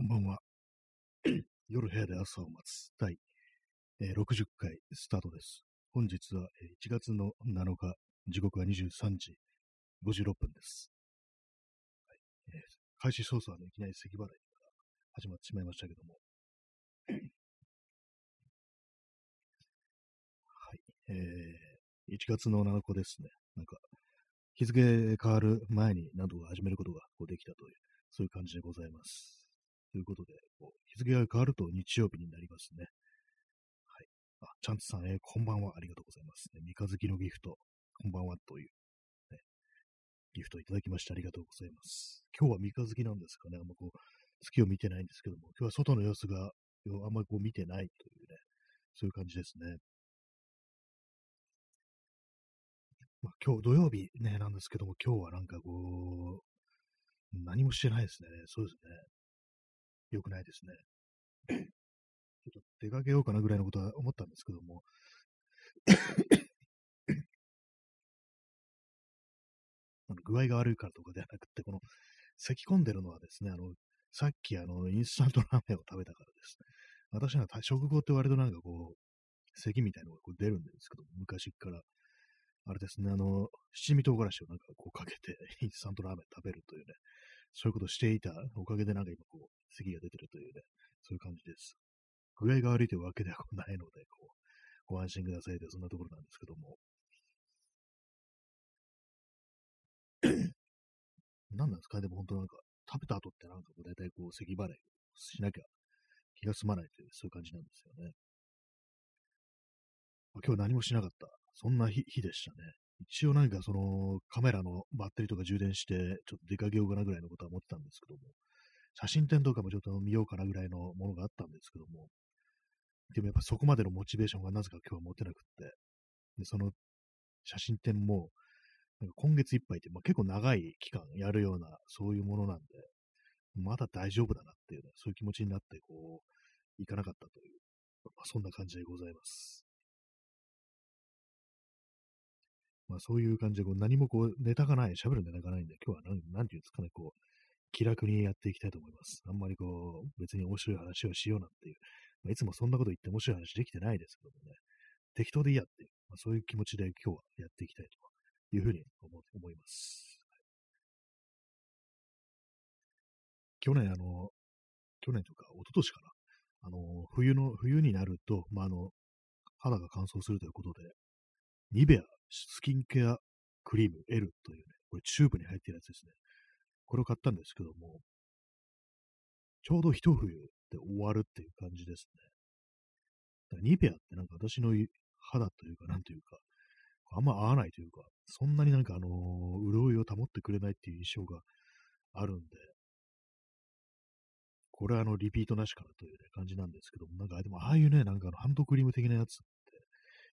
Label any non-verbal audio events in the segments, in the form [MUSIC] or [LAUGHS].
こんばんは。[CLEARS THROAT] 夜部屋で朝を待つ第、えー60回スタートです。本日はえー1月の7日、時刻は23時56分です。はいえー開始早々はね、いきなり咳払いから始まってしまいましたけども。[CLEARS THROAT] はい。えー1月の7日ですね。なんか、日付変わる前に何とか始めることができたという、そういう感じでございます。ということで、こう日付が変わると日曜日になりますね。はい。あ、チャンツさん、えーこんばんは。ありがとうございます。ね、三日月のギフト、こんばんはという、ね、ギフトいただきましてありがとうございます。今日は三日月なんですかね。あんまこう、月を見てないんですけども、今日は外の様子があんまりこう見てないというね、そういう感じですね。まあ、今日土曜日ね、なんですけども、今日はなんかこう、何もしてないですね。そうですね。良くないですね。ちょっと出かけようかなぐらいのことは思ったんですけども、[COUGHS] あの具合が悪いからとかではなくて、この咳き込んでるのはですね、あの、さっきあの、インスタントラーメンを食べたからです。私は食後って割となんかこう、咳みたいなのがこう出るんですけど、昔から。あれですね、あの、七味唐辛子をなんかこうかけて、インスタントラーメン食べるというね、そういうことしていたおかげでなんか今こう、咳が出てるというね、そういう感じです。具合が悪いというわけではないので、こう、ご安心くださいというそんなところなんですけども。[COUGHS] 何なんですか？でも本当なんか、食べた後ってなんか、大体こう、咳払いしなきゃ気が済まないという、そういう感じなんですよね。あ今日何もしなかった。そんな日日でしたね。一応なんかそのカメラのバッテリーとか充電して、ちょっと出かけようかなぐらいのことは思ってたんですけども、写真展とかもちょっと見ようかなぐらいのものがあったんですけども、でもやっぱそこまでのモチベーションがなぜか今日は持てなくって、でその写真展も、なんか今月いっぱいって、まあ、結構長い期間やるような、そういうものなんで、まだ大丈夫だなっていうね、そういう気持ちになって、こう、行かなかったという、まあ、そんな感じでございます。まあそういう感じでこう何もこうネタがない、喋るネタがないんで、今日はなんなんていうんですかね、こう、気楽にやっていきたいと思います。あんまりこう、別に面白い話をしようなんていう、まあ、いつもそんなこと言って面白い話できてないですけどもね、適当でいいやっていう、まあ、そういう気持ちで今日はやっていきたいというふうに思思います。去年、あの、去年とか、一昨年かな、あの、冬の、冬になると、まあ、あの、肌が乾燥するということで、ニベアスキンケアクリーム L というね、これチューブに入ってるやつですね。これを買ったんですけども、ちょうど一冬で終わるっていう感じですね。だからニベアってなんか私の肌というか、なんというか、あんま合わないというか、そんなになんかあのー潤いを保ってくれないっていう印象があるんで、これはあの、リピートなしかなという、ね、感じなんですけども、なんか、でもああいうね、なんかあの、ハンドクリーム的なやつ、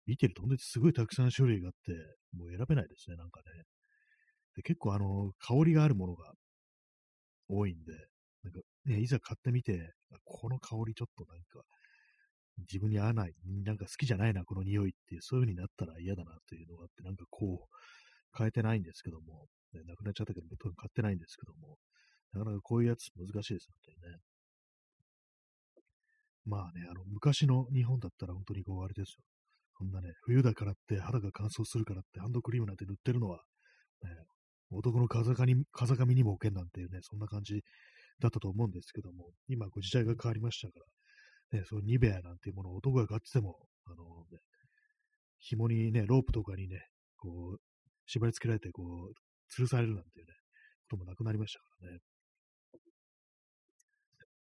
見てると本当にすごいたくさん種類があって、もう選べないですね、なんかね。で結構あの、香りがあるものが多いんで、なんかね、いざ買ってみて、この香りちょっとなんか、自分に合わない、なんか好きじゃないな、この匂いっていう、そういう風になったら嫌だなっていうのがあって、なんかこう、変えてないんですけども、ね、なくなっちゃったけど、多分買ってないんですけども、なかなかこういうやつ難しいです、本当にね。まあね、あの、昔の日本だったら本当にこう、あれですよ。そんなね、冬だからって肌が乾燥するからってハンドクリームなんて塗ってるのは、ね、男の風上に風上にも置けんなんていうね、そんな感じだったと思うんですけども、今、こう時代が変わりましたから、ね、そういうニベアなんていうものを男が買ってても、あの、ね、紐にね、ロープとかにね、こう、縛り付けられて、こう、吊るされるなんていうね、こともなくなりましたか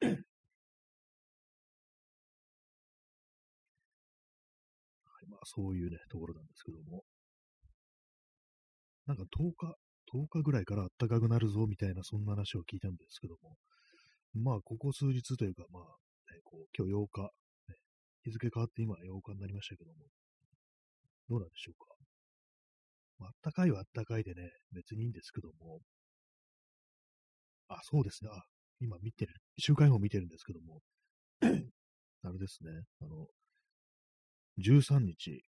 らね。そういうね、ところなんですけども。なんか10日、10日ぐらいから暖かくなるぞみたいな、そんな話を聞いたんですけども。まあ、ここ数日というか、まあ、ね、こう今日8日、ね、日付変わって今8日になりましたけども、どうなんでしょうか。まあったかいはあったかいでね、別にいいんですけども、あ、そうですね。あ、今見てる、週間予報見てるんですけども、[CLEARS THROAT] あれですね、あの、13日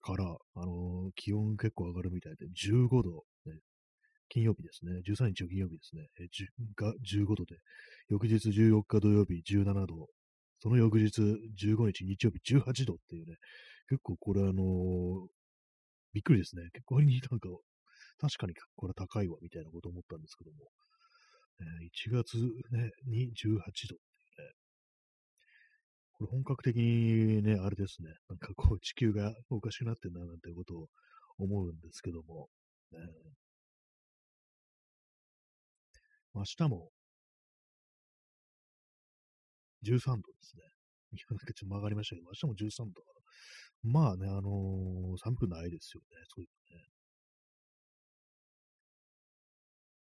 から、あの気温結構上がるみたいで、15度、ね、金曜日ですね。13日の金曜日ですね。えが15度で、翌日14日土曜日17度、その翌日15日日曜日18度っていうね、結構これあのー、びっくりですね。結構になんか、確かにこれ高いわみたいなこと思ったんですけども、えー、1月、ね、に18度っ、これ本格的にね、あれですね、なんかこう地球がおかしくなってんだなんてことを思うんですけども、ね、明日も13度ですね。いや、なんかちょっと曲がりましたけど、明日も13度。まあね、あのー、寒くないですよね、そういうね。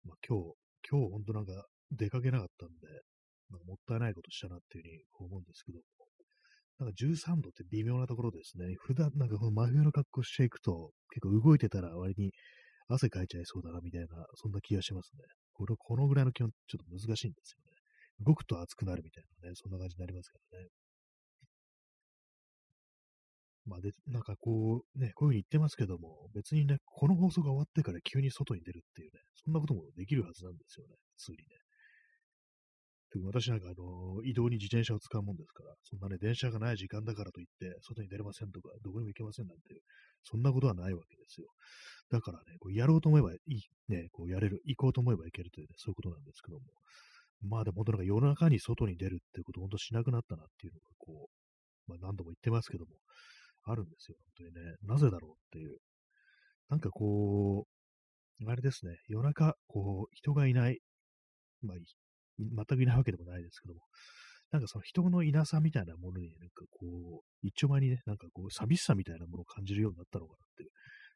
まあ今日、今日本当なんか出かけなかったんで、なんかもったいないことしたなっていうふうに思うんですけど、なんか13度って微妙なところですね。普段なんかこの真冬の格好していくと、結構動いてたら割に汗かいちゃいそうだなみたいな、そんな気がしますね。これ、このぐらいの気温ちょっと難しいんですよね。動くと暑くなるみたいなね、そんな感じになりますからね。まあで、なんかこう、ね、こういうふうに言ってますけども、別にね、この放送が終わってから急に外に出るっていうね、そんなこともできるはずなんですよね、普通にね。私なんかあの、移動に自転車を使うもんですから、そんなね、電車がない時間だからといって、外に出れませんとか、どこにも行けませんなんていう、そんなことはないわけですよ。だからね、こうやろうと思えばいい、ね、こうやれる、行こうと思えば行けるというね、そういうことなんですけども。まあでも本当なんか夜中に外に出るってことを本当しなくなったなっていうのが、こう、まあ何度も言ってますけども、あるんですよ、本当にね。なぜだろうっていう。なんかこう、あれですね、夜中、こう、人がいない、まあ、全くいないわけでもないですけども、なんかその人のいなさみたいなものに、なんかこう、一丁前にね、なんかこう、寂しさみたいなものを感じるようになったのかなっていう。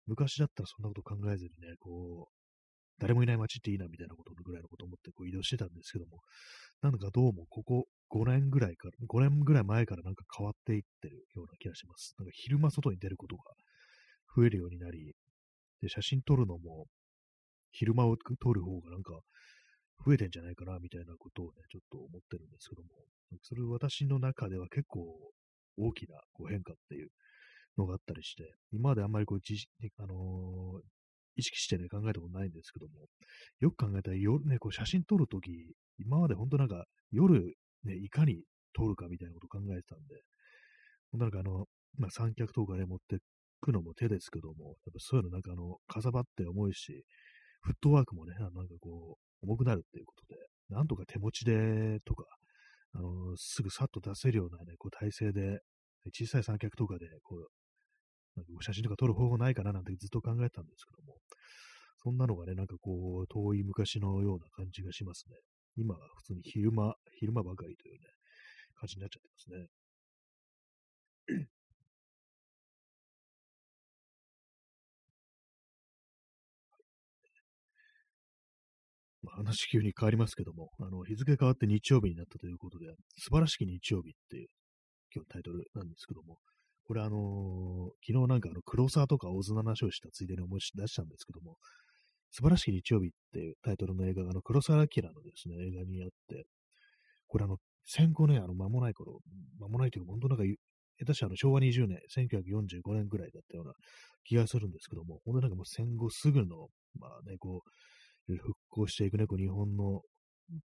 昔だったらそんなこと考えずにね、こう、誰もいない街っていいなみたいなことぐらいのことを思ってこう移動してたんですけども、なんかどうもここ5年ぐらいから、5年ぐらい前からなんか変わっていってるような気がします。なんか昼間外に出ることが増えるようになり、で、写真撮るのも昼間を撮る方がなんか増えてんじゃないかなみたいなことをね、ちょっと思ってるんですけども、それ私の中では結構大きなこう変化っていうのがあったりして、今まであんまりこう、あのー、意識してね、考えたことないんですけども、よく考えたら夜ね、こう写真撮るとき、今まで本当なんか夜ね、いかに撮るかみたいなことを考えてたんで、なんかあの、まあ、三脚とかね、持ってくのも手ですけども、やっぱそういうのなんかあの、かさばって重いし、フットワークもね、なんかこう、重くなるっていうことで、なんとか手持ちでとか、あの、すぐさっと出せるようなね、こう体勢で、小さい三脚とかで、こう、なんか写真とか撮る方法ないかななんてずっと考えたんですけども、そんなのがね、なんかこう、遠い昔のような感じがしますね。今は普通に昼間、昼間ばかりというね、感じになっちゃってますね。話急に変わりますけども、あの、日付変わって日曜日になったということで、素晴らしき日曜日っていう今日タイトルなんですけども、これあのー、昨日なんかあの、黒沢とか大津の話をしたついでに思い出したんですけども、素晴らしき日曜日っていうタイトルの映画が、あの、黒沢明のですね、映画にあって、これあの、戦後ね、あの、間もない頃、間もないというか、本当なんか、下手したあの昭和20年、1945年ぐらいだったような気がするんですけども、本当なんかもう戦後すぐの、まあね、こう、復興していくね、こう日本の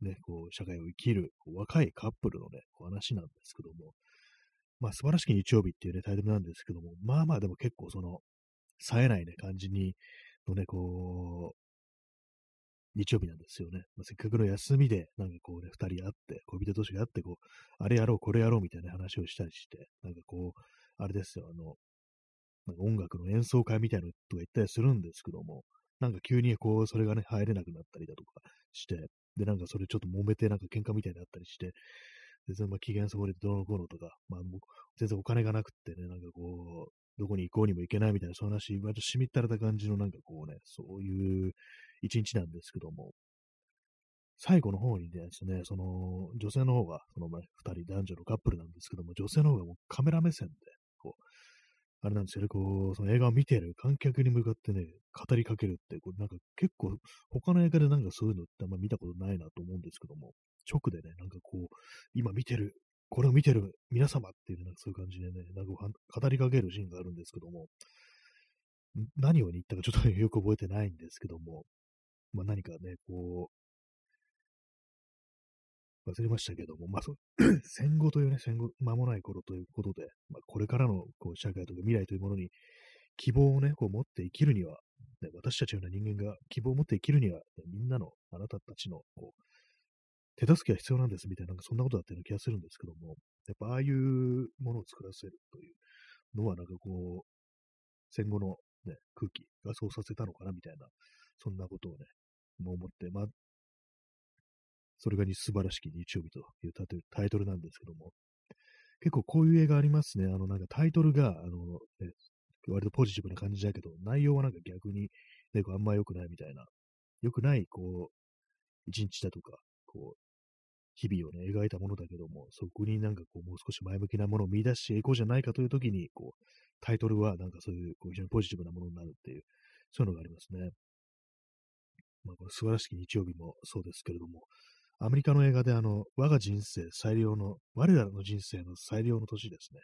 ね、こう、社会を生きる若いカップルのね、こう話なんですけども、まあ、素晴らしき日曜日っていうね、タイトルなんですけども、まあまあでも結構その、冴えないね、感じに、のね、こう、日曜日なんですよね。まあ、せっかくの休みで、なんかこうね、二人会って、恋人同士が会って、こう、あれやろう、これやろうみたいな話をしたりして、なんかこう、あれですよ、あの、音楽の演奏会みたいなのとか言ったりするんですけども、なんか急にこう、それがね、入れなくなったりだとかして、で、なんかそれちょっと揉めて、なんか喧嘩みたいになったりして、全然まあ機嫌そぼれてどうのこうのとか、まあもう全然お金がなくってね、なんかこう、どこに行こうにも行けないみたいな、その話、割としみったれた感じのなんかこうね、そういう一日なんですけども、最後の方にですね、その女性の方が、その二人男女のカップルなんですけども、女性の方がもうカメラ目線で、あれなんですよね、こう、その映画を見てる観客に向かってね、語りかけるって、これなんか結構、他の映画でなんかそういうのってあんま見たことないなと思うんですけども、直でね、なんかこう、今見てる、これを見てる皆様っていう、なんかそういう感じでね、なんか語りかけるシーンがあるんですけども、何を言ったかちょっとよく覚えてないんですけども、まあ、何かね、こう、忘れましたけども、まあ、そ [CLEARS THROAT] 戦後というね、戦後間もない頃ということで、まあ、これからのこう社会とか未来というものに希望をね、こう持って生きるには、ね、私たちような人間が希望を持って生きるには、ね、みんなの、あなたたちの、こう、手助けが必要なんですみたいな、なんかそんなことだったような気がするんですけども、やっぱああいうものを作らせるというのは、なんかこう、戦後の、ね、空気がそうさせたのかなみたいな、そんなことをね、思って、まあ、それが素晴らしき日曜日というタイトルなんですけども、結構こういう映画ありますね。あの、なんかタイトルが、あの、ね、割とポジティブな感じだけど、内容はなんか逆に、ね、あんま良くないみたいな、良くない、こう、一日だとか、こう、日々をね、描いたものだけども、そこになんかこう、もう少し前向きなものを見出していこうじゃないかというときに、こう、タイトルはなんかそういう、こう、非常にポジティブなものになるっていう、そういうのがありますね。まあ、これ素晴らしき日曜日もそうですけれども、アメリカの映画であの、我が人生最良の、我らの人生の最良の年ですね。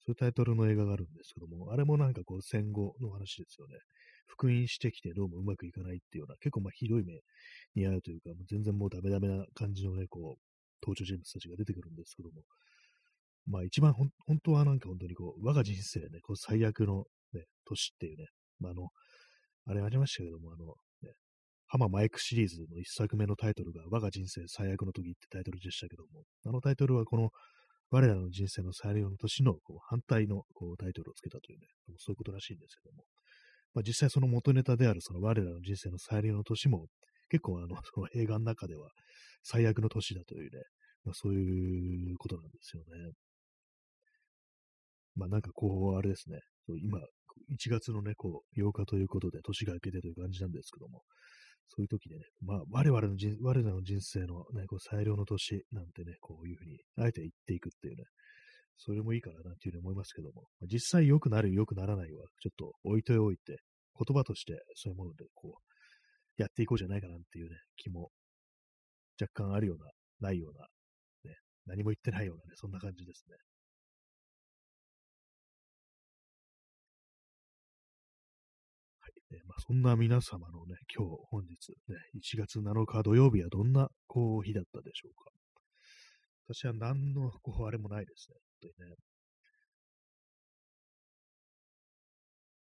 そういうタイトルの映画があるんですけども、あれもなんかこう戦後の話ですよね。復員してきてどうもうまくいかないっていうような、結構まあひどい目に遭うというか、もう全然もうダメダメな感じのね、こう、登場人物たちが出てくるんですけども、まあ一番ほん、本当はなんか本当にこう、我が人生ね、こう最悪のね、年っていうね、まああの、あれありましたけども、あの、ハママイクシリーズの一作目のタイトルが我が人生最悪の時ってタイトルでしたけども、あのタイトルはこの我らの人生の最良の年のこう反対のこうタイトルをつけたというね、そういうことらしいんですけども、まあ、実際その元ネタであるその我らの人生の最良の年も結構あの、その映画の中では最悪の年だというね、まあ、そういうことなんですよね。まあなんかこう、あれですね、今、1月のね、こう、8日ということで、年が明けてという感じなんですけども、そういう時でね、まあ、我々の人、我らの人生のね、こう最良の年なんてね、こういうふうに、あえて言っていくっていうね、それもいいかななんていうふうに思いますけども、実際良くなる、良くならないは、ちょっと置いておいて、言葉としてそういうもので、こう、やっていこうじゃないかなっていうね、気も若干あるような、ないような、ね、何も言ってないようなね、そんな感じですね。まあ、そんな皆様のね、今日、本日、ね、1月7日土曜日はどんな、こう、日だったでしょうか。私は何の、こう、あれもないですね。本当にね。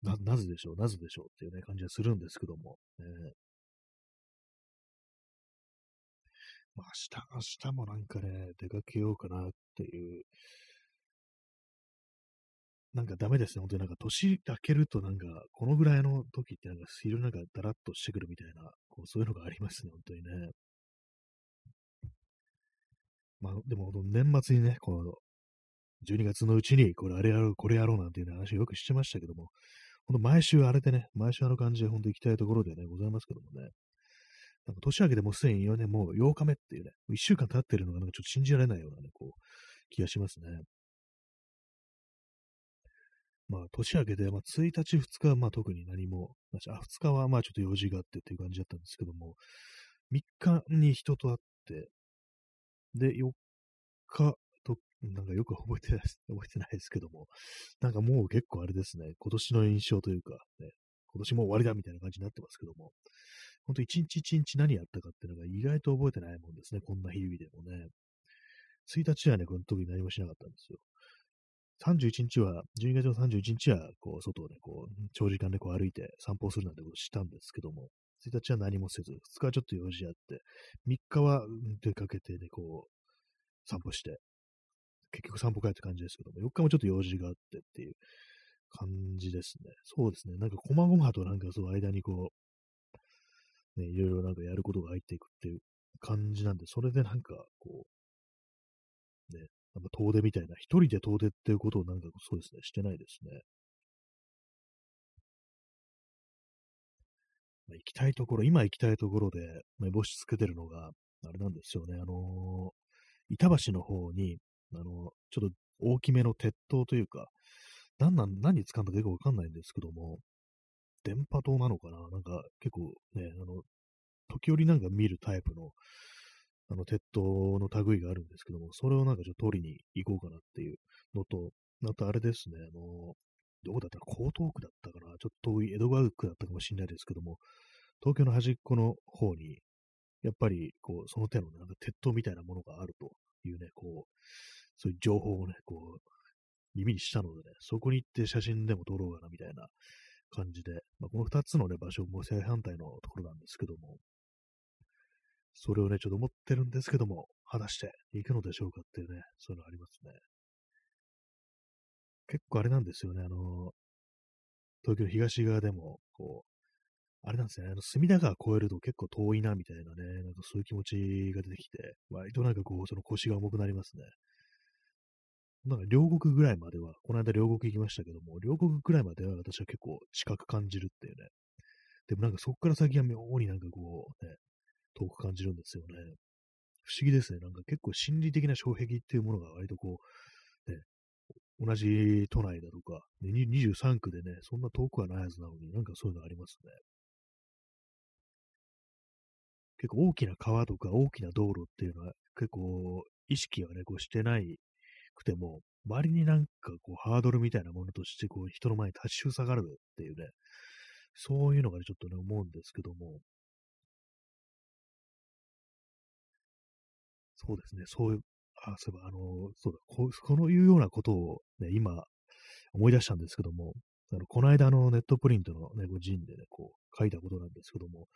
な、なぜでしょう、なぜでしょうっていうね、感じがするんですけども。ね、まあ、明日、明日もなんかね、出かけようかなっていうなんかダメですね。本当になんか年明けるとなんか、このぐらいの時ってなんか昼なんかダラッとしてくるみたいな、こうそういうのがありますね。本当にね。まあでも年末にね、この12月のうちにこれあれやろう、これやろうなんていう話をよくしてましたけども、ほんと毎週あれでね、毎週あの感じで本当行きたいところでね、ございますけどもね。なんか年明けてもうすでにね、もう8日目っていうね、1週間経ってるのがなんかちょっと信じられないようなね、こう、気がしますね。まあ、年明けて、まあ、1日、2日は、まあ、特に何も、あ、2日は、まあ、ちょっと用事があってっていう感じだったんですけども、3日に人と会って、で、4日と、なんかよく覚えてないです、覚えてないですけども、なんかもう結構あれですね、今年の印象というか、ね、今年も終わりだみたいな感じになってますけども、ほんと一日一日何やったかっていうのが意外と覚えてないもんですね、こんな日々でもね。1日はね、この特に何もしなかったんですよ。31日は、12月の31日は、こう、外をね、こう、長時間でこう歩いて散歩するなんてことしたんですけども、1日は何もせず、2日はちょっと用事あって、3日は出かけてね、こう、散歩して、結局散歩会って感じですけども、4日もちょっと用事があってっていう感じですね。そうですね。なんか、細々となんかその間にこう、ね、いろいろなんかやることが入っていくっていう感じなんで、それでなんか、こう、ね、なんか遠出みたいな、一人で遠出っていうことをなんかそうですね、してないですね。まあ、行きたいところ、今行きたいところで目星つけてるのが、あれなんですよね、あのー、板橋の方に、あのー、ちょっと大きめの鉄塔というか、何なん、何に使うんだかよくわかんないんですけども、電波塔なのかな？なんか結構ね、あの、時折なんか見るタイプの、あの、鉄塔の類があるんですけども、それをなんかちょっと取りに行こうかなっていうのと、あとあれですね、あの、どこだったら江東区だったかな、ちょっと遠い江戸川区だったかもしれないですけども、東京の端っこの方に、やっぱり、こう、その手の、なんか鉄塔みたいなものがあるというね、こう、そういう情報をね、こう、耳にしたのでね、そこに行って写真でも撮ろうかな、みたいな感じで、まあ、この二つのね、場所も正反対のところなんですけども、それをね、ちょっと思ってるんですけども、果たして行くのでしょうかっていうね、そういうのありますね。結構あれなんですよね、あの、東京の東側でも、こう、あれなんですね、あの隅田川越えると結構遠いな、みたいなね、なんかそういう気持ちが出てきて、割となんかこう、その腰が重くなりますね。なんか両国ぐらいまでは、この間両国行きましたけども、両国ぐらいまでは私は結構近く感じるっていうね。でもなんかそこから先は妙になんかこう、ね、遠く感じるんですよね。不思議ですね。なんか結構心理的な障壁っていうものが割とこう、ね、同じ都内だとか、ね、23区でね、そんな遠くはないはずなのに、なんかそういうのありますね。結構大きな川とか大きな道路っていうのは結構意識はね、こうしてないくても、周りになんかこうハードルみたいなものとしてこう人の前に立ちふさがるっていうね、そういうのがね、ちょっとね、思うんですけども、そうですね、そういう、あ、そういえば、あの、そうだ、ここのいうようなことをね、今、思い出したんですけども、あの、この間、の、ネットプリントのね、こう、ジンでね、こう、書いたことなんですけども、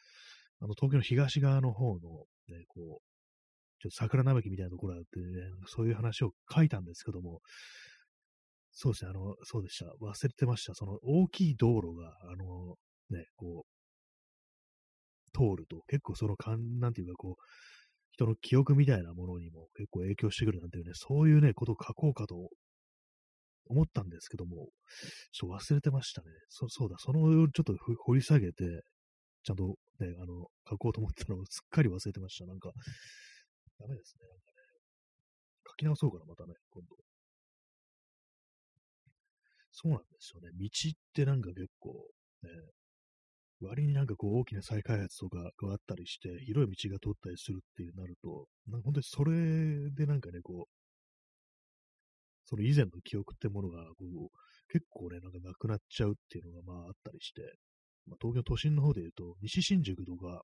あの、東京の東側の方の、ね、こう、ちょっと桜並木みたいなところがあってね、そういう話を書いたんですけども、そうですね、あの、そうでした。忘れてました。その大きい道路が、あの、ね、こう、通ると、結構その、かん、なんていうか、こう、人の記憶みたいなものにも結構影響してくるなんていうね、そういうね、ことを書こうかと思ったんですけども、ちょっと忘れてましたね。そそうだ、そのちょっと掘り下げて、ちゃんとね、あの、書こうと思ったのを [LAUGHS] すっかり忘れてました。なんか、ダメですね。なんかね、書き直そうかな、またね、今度。そうなんですよね。道ってなんか結構、ね、割になんかこう大きな再開発とかがあったりして、広い道が通ったりするっていうなると、なんか本当にそれでなんかね、こう、その以前の記憶ってものが、こう、結構ね、なんかなくなっちゃうっていうのがまああったりして、まあ、東京都心の方で言うと、西新宿とか、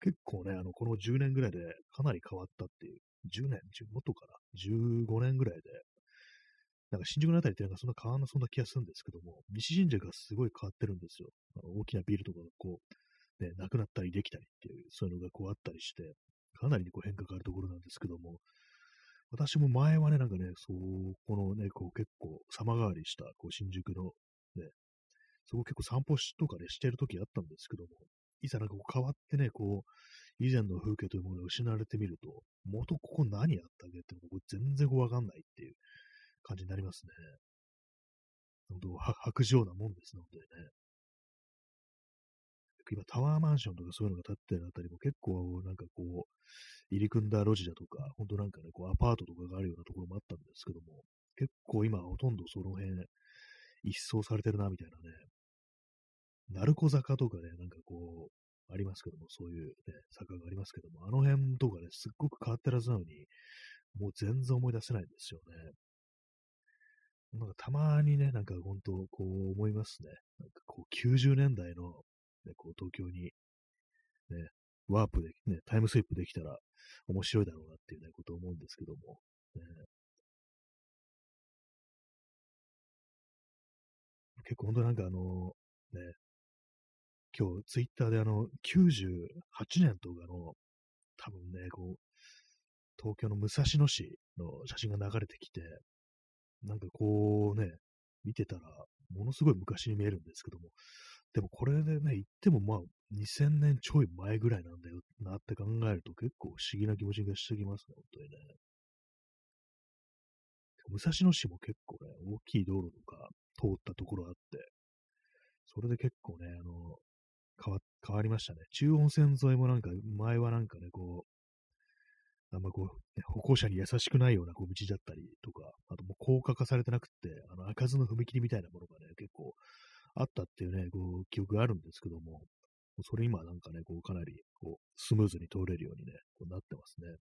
結構ね、あの、この10年ぐらいでかなり変わったっていう、10年、もっとかな、15年ぐらいで、なんか新宿のあたりってなんかそんな変わんなそうな気がするんですけども、西新宿がすごい変わってるんですよ。あの大きなビルとかがこう、ね、なくなったりできたりっていう、そういうのがこうあったりして、かなり、ね、こう変化があるところなんですけども、私も前はね、なんかね、そう、このね、こう結構様変わりした、こう新宿のね、そこ結構散歩とかね、してる時あったんですけども、いざなんかこう変わってね、こう、以前の風景というものが失われてみると、元ここ何やったっけって僕全然こうわかんないっていう感じになりますね。本当、白状なもんですのでね。今、タワーマンションとかそういうのが建ってるあたりも結構なんかこう、入り組んだ路地だとか、本当なんかね、こうアパートとかがあるようなところもあったんですけども、結構今ほとんどその辺、一掃されてるな、みたいなね。鳴子坂とかね、なんかこう、ありますけども、そういうね、坂がありますけども、あの辺とかね、すっごく変わってるはずなのに、もう全然思い出せないんですよね。なんかたまにね、なんか本当、こう思いますね。なんかこう90年代の、ね、こう東京に、ね、ワープで、ね、タイムスイップできたら面白いだろうなっていうね、ことを思うんですけども、ね、結構本当なんかあの、ね、今日ツイッターであの、98年とかの、多分ね、こう、東京の武蔵野市の写真が流れてきて、なんかこうね、見てたら、ものすごい昔に見えるんですけども、でもこれでね、言ってもまあ、2000年ちょい前ぐらいなんだよなって考えると結構不思議な気持ちがしてきますね、本当にね。武蔵野市も結構ね、大きい道路とか通ったところあって、それで結構ね、あの、変わ、変わりましたね。中央線沿いもなんか、前はなんかね、こう、あんまこう、ね、歩行者に優しくないようなこう道だったりとか、あともう高架化されてなくて、あの、開かずの踏切みたいなものがね、結構あったっていうね、こう、記憶があるんですけども、それ今なんかね、こう、かなり、こう、スムーズに通れるようにね、こうなってますね。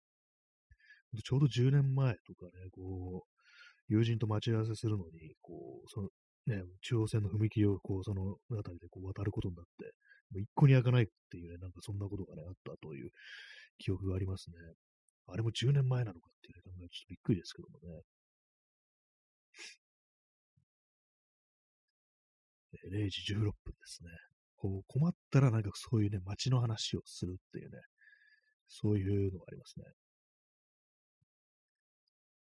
ちょうど10年前とかね、こう、友人と待ち合わせするのに、こう、そのね、中央線の踏切をこう、そのあたりでこう渡ることになって、もう一向に開かないっていうね、なんかそんなことがね、あったという記憶がありますね。あれも10年前なのかっていう、ね、考えるとちょっとびっくりですけどもね。0時16分ですね。こう困ったらなんかそういうね、街の話をするっていうね、そういうのがありますね。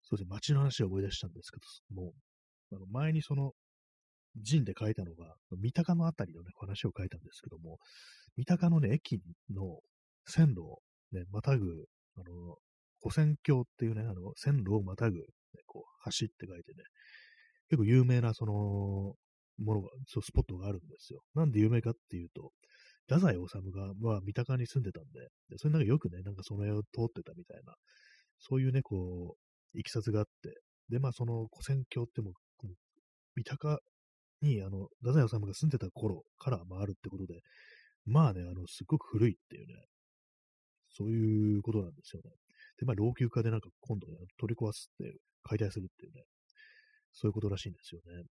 そうですね、街の話を思い出したんですけどもう、あの前にその、陣で書いたのが、三鷹のあたりのね、話を書いたんですけども、三鷹のね、駅の線路をね、またぐ、あの、古線橋っていうね、あの、線路をまたぐ、ね、こう、橋って書いてね、結構有名な、その、ものが、そう、スポットがあるんですよ。なんで有名かっていうと、太宰治が、まあ、三鷹に住んでたんで、でそれなんかよくね、なんかその絵を通ってたみたいな、そういうね、こう、いきさつがあって、で、まあ、その古戦橋っても、三鷹に、あの、太宰治が住んでた頃から回るってことで、まあね、あの、すっごく古いっていうね、そういうことなんですよね。で、まあ、老朽化でなんか今度ね、取り壊すって、解体するっていうね、そういうことらしいんですよね。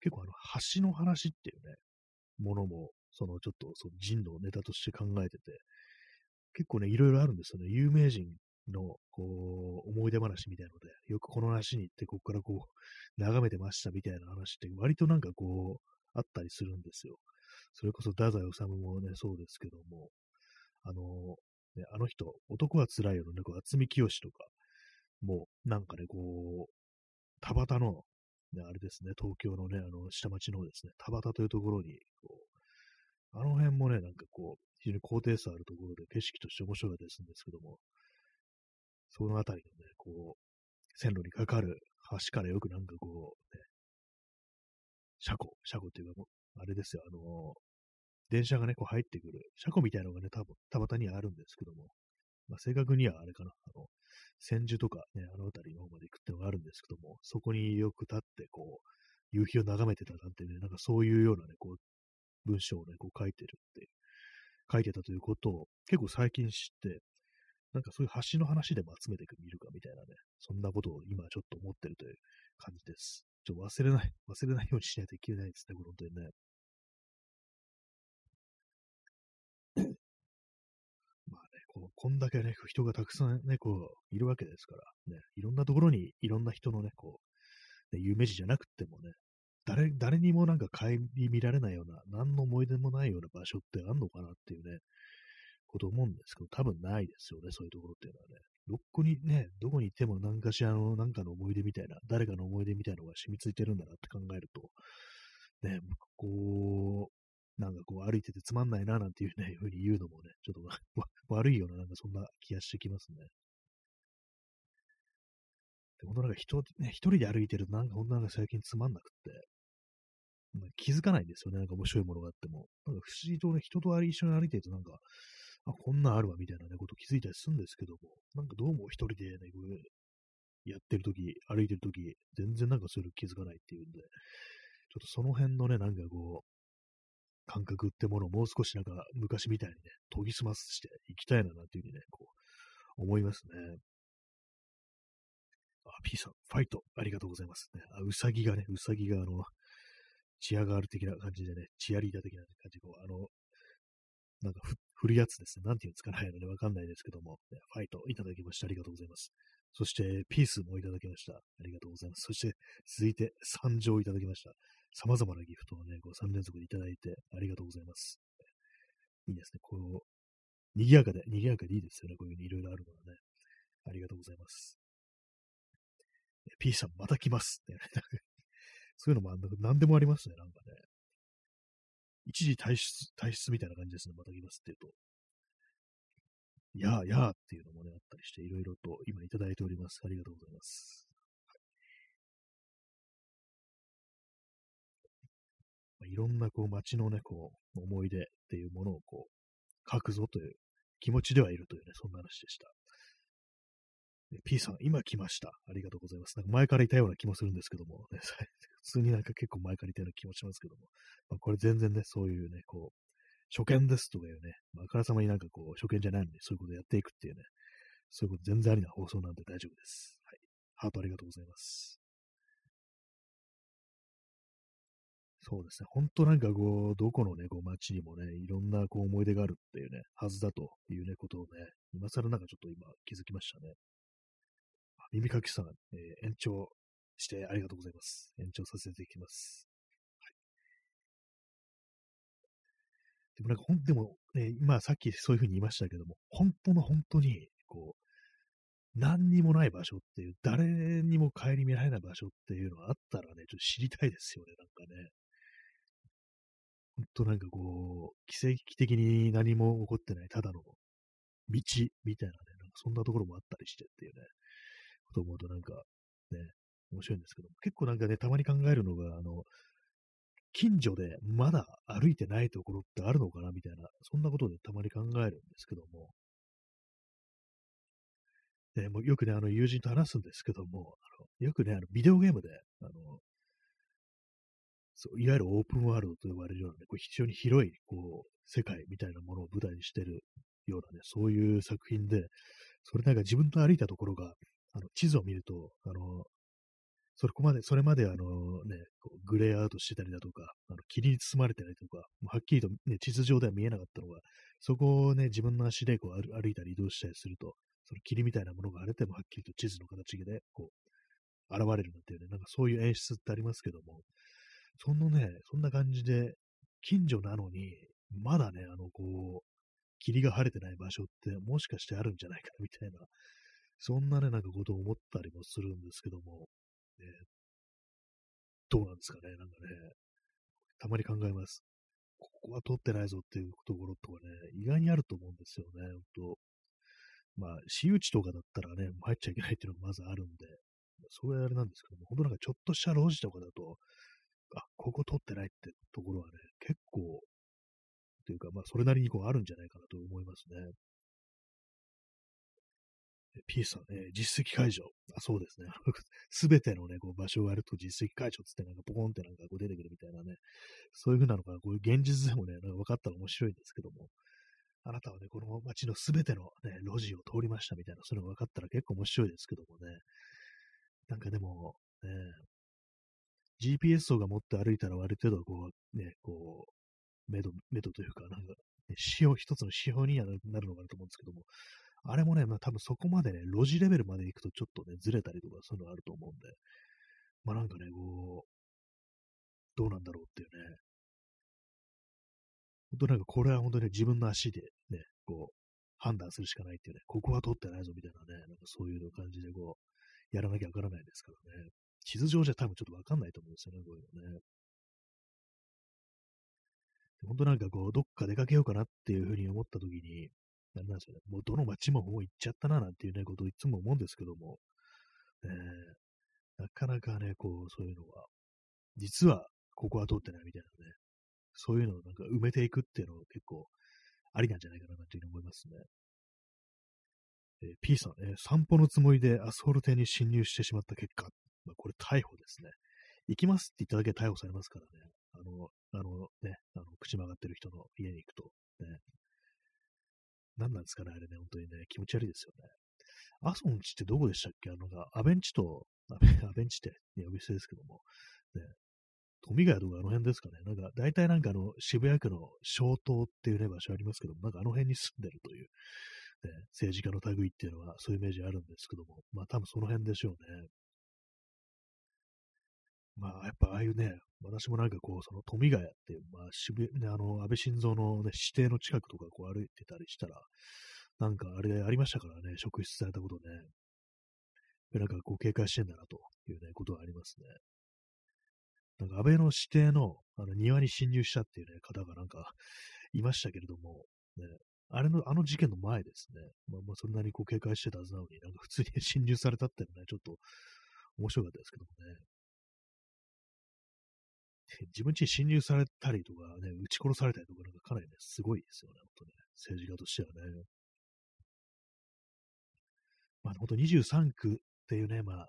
結構あの、橋の話っていうね、ものも、そのちょっとその人のネタとして考えてて、結構ね、いろいろあるんですよね。有名人の、こう、思い出話みたいので、よくこの話に行って、ここからこう、眺めてましたみたいな話って、割となんかこう、あったりするんですよ。それこそ、太宰治もね、そうですけども、あの、ね、あの人、男は辛いよのね、こう、厚み清とか、もう、なんかね、こう、田畑のね、あれですね、東京のね、あの、下町のですね、田端というところに、こう、あの辺もね、なんかこう、非常に高低差あるところで景色として面白いですんですけども、そのあたりのね、こう、線路にかかる橋からよくなんかこう、ね、車庫、車庫っていうか、あれですよ、あの電車がね、こう入ってくる、車庫みたいなのがね、多分、田端にはあるんですけども、まあ、正確にはあれかな、あの、千住とかね、あの辺りの方まで行くっていうのがあるんですけども、そこによく立って、こう、夕日を眺めてたなんてね、なんかそういうようなね、こう、文章をね、こう書いてるって、書いてたということを結構最近知って、なんかそういう橋の話でも集めてみるかみたいなね、そんなことを今ちょっと思ってるという感じです。ちょっと忘れない、忘れないようにしないといけないですね、この本当にね。こ、んだけね、人がたくさんね、こう、いるわけですから、ね、いろんなところにいろんな人のね、こう、ね、有名人じゃなくてもね、誰、誰にもなんか顧みられないような、何の思い出もないような場所ってあんのかなっていうね、こと思うんですけど、多分ないですよね、そういうところっていうのはね。どこにね、どこにいても何かしらの、なんかの思い出みたいな、誰かの思い出みたいなのが染みついてるんだなって考えると、ね、こう、なんかこう歩いててつまんないななんていうね、ふうに言うのもね、[LAUGHS] ちょっと悪いような、なんかそんな気がしてきますね。で、ほんとなんか人、ね、一人で歩いてるとなんかほんとなんか最近つまんなくって、まあ、気づかないんですよね、なんか面白いものがあっても。なんか不思議とね、人と一緒に歩いてるとなんか、あ、こんなんあるわみたいなね、こと気づいたりするんですけども、なんかどうも一人でね、こうやってるとき、歩いてるとき、全然なんかそういうの気づかないっていうんで、ちょっとその辺のね、なんかこう、感覚ってものをもう少しなんか昔みたいにね、研ぎ澄ましていきたいななんていうふうにね、こう、思いますね。あ、P さん、ファイト、ありがとうございますね。あ、うさぎがね、うさぎがあの、チアガール的な感じでね、チアリーダー的な感じで、こう、あの、なんか振るやつですね。なんていうんですかね。のでわかんないですけども、ね、ファイトいただきましてありがとうございます。そして、ピースもいただきました。ありがとうございます。そして、続いて、参上いただきました。様々なギフトをね、こう3連続でいただいてありがとうございます。いいですね。こう、賑やかで、賑やかでいいですよね。こういうふうにいろいろあるのはね。ありがとうございます。P さん、また来ますって、ね。[LAUGHS] そういうのもあんな、何でもありますね、なんかね。一時退出、退出みたいな感じですね、また来ますって言うと。やあやあっていうのもね、あったりして、いろいろと今いただいております。ありがとうございます。いろんなこう街のね、こう、思い出っていうものをこう、書くぞという気持ちではいるというね、そんな話でした。P さん、今来ました。ありがとうございます。なんか前からいたような気もするんですけども、ね、[LAUGHS] 普通になんか結構前からいたような気もしますけども、まあ、これ全然ね、そういうね、こう、初見ですとかいうね、まあ、あからさまになんかこう、初見じゃないのにそういうことやっていくっていうね、そういうこと全然ありな放送なんで大丈夫です。はい。ハートありがとうございます。そうですね。本当なんかこう、どこのね、こう街にもね、いろんなこう思い出があるっていうね、はずだというね、ことをね、今更なんかちょっと今気づきましたね。耳かきさん、えー、延長してありがとうございます。延長させていきます。はい、でもなんかほん、でもね、今さっきそういうふうに言いましたけども、本当の本当に、こう、何にもない場所っていう、誰にも顧みられない場所っていうのがあったらね、ちょっと知りたいですよね、なんかね。本当なんかこう、奇跡的に何も起こってない、ただの道みたいなね、なんかそんなところもあったりしてっていうね、こと思うとなんかね、面白いんですけど、結構なんかね、たまに考えるのが、あの、近所でまだ歩いてないところってあるのかなみたいな、そんなことでたまに考えるんですけども、でもよくね、あの友人と話すんですけども、あのよくね、あのビデオゲームで、あのそういわゆるオープンワールドと呼ばれるようなね、こう非常に広いこう世界みたいなものを舞台にしているようなね、そういう作品で、それなんか自分と歩いたところが、あの地図を見ると、あのそれこまで、それまであのね、こうグレーアウトしてたりだとか、あの霧に包まれてたりとか、はっきりと、ね、地図上では見えなかったのが、そこをね、自分の足でこう歩いたり移動したりすると、その霧みたいなものが荒れてもはっきりと地図の形でこう、現れるなんていうね、なんかそういう演出ってありますけども、そのね、そんな感じで、近所なのに、まだね、あの、こう、霧が晴れてない場所ってもしかしてあるんじゃないかみたいな、そんなね、なんかことを思ったりもするんですけども、ね、どうなんですかね、なんかね、たまに考えます。ここは通ってないぞっていうところとかね、意外にあると思うんですよね、本当まあ、私有地とかだったらね、入っちゃいけないっていうのがまずあるんで、それはあれなんですけども、本当なんかちょっとした路地とかだと、あ、ここ取ってないってところはね、結構、というか、まあ、それなりにこうあるんじゃないかなと思いますね。P さん、えー、実績解除。あ、そうですね。[LAUGHS] すべてのね、こう場所をやると実績解除つってなんかポコンってなんかこう出てくるみたいなね、そういう風なのが、こういう現実でもね、なんか分かったら面白いんですけども、あなたはね、この街のすべてのね、路地を通りましたみたいな、そういうのが分かったら結構面白いですけどもね、なんかでも、ね、GPS 層が持って歩いたらある程度こう、ね、こう、目処、目処というか、なんか、ね、指標、一つの指標にはなるのかなと思うんですけども、あれもね、まあ多分そこまでね、路地レベルまで行くとちょっとね、ずれたりとかそういうのあると思うんで、まあなんかね、こう、どうなんだろうっていうね、本当なんかこれは本当に自分の足でね、こう、判断するしかないっていうね、ここは通ってないぞみたいなね、なんかそういう感じでこう、やらなきゃわからないですからね。地図上じゃ多分ちょっとわかんないと思うんですよね、こういうのね。本当なんかこう、どっか出かけようかなっていうふうに思った時に、なんなんですよね、もうどの街ももう行っちゃったななんていうね、ことをいつも思うんですけども、えー、なかなかね、こう、そういうのは、実はここは通ってないみたいなね、そういうのをなんか埋めていくっていうのは結構ありなんじゃないかなというふうに思いますね。えー、P さん、えー、散歩のつもりでアスフォルテに侵入してしまった結果、まあ、これ逮捕ですね。行きますって言っただけで逮捕されますからね。あの、あのね、あの口曲がってる人の家に行くと。ね。何なんですかね、あれね、本当にね、気持ち悪いですよね。阿蘇の地ってどこでしたっけ？あの、アベンチと、[LAUGHS] アベアベンチって、ね、呼び捨てですけども、ね、富ヶ谷とかあの辺ですかね。なんか、大体なんかあの、渋谷区の小東っていうね、場所ありますけども、なんかあの辺に住んでるという、ね、政治家の類っていうのは、そういうイメージあるんですけども、まあ多分その辺でしょうね。まあ、やっぱああいうね、私もなんかこう、その富ヶ谷っていう、まあ渋谷、ね、あの、安倍晋三のね、指定の近くとかこう歩いてたりしたら、なんかあれありましたからね、職質されたことね。なんかこう警戒してんだなというね、ことはありますね。なんか安倍の指定のあの庭に侵入したっていうね、方がなんかいましたけれども、ね、あれの、あの事件の前ですね。まあ、まあ、そんなにこう警戒してたはずなのに、なんか普通に侵入されたっていうのはね、ちょっと面白かったですけどもね。自分家に侵入されたりとかね、撃ち殺されたりとか、なんかかなりね、すごいですよね、本当ね。政治家としてはね。まあ、本当23区っていうね、まあ、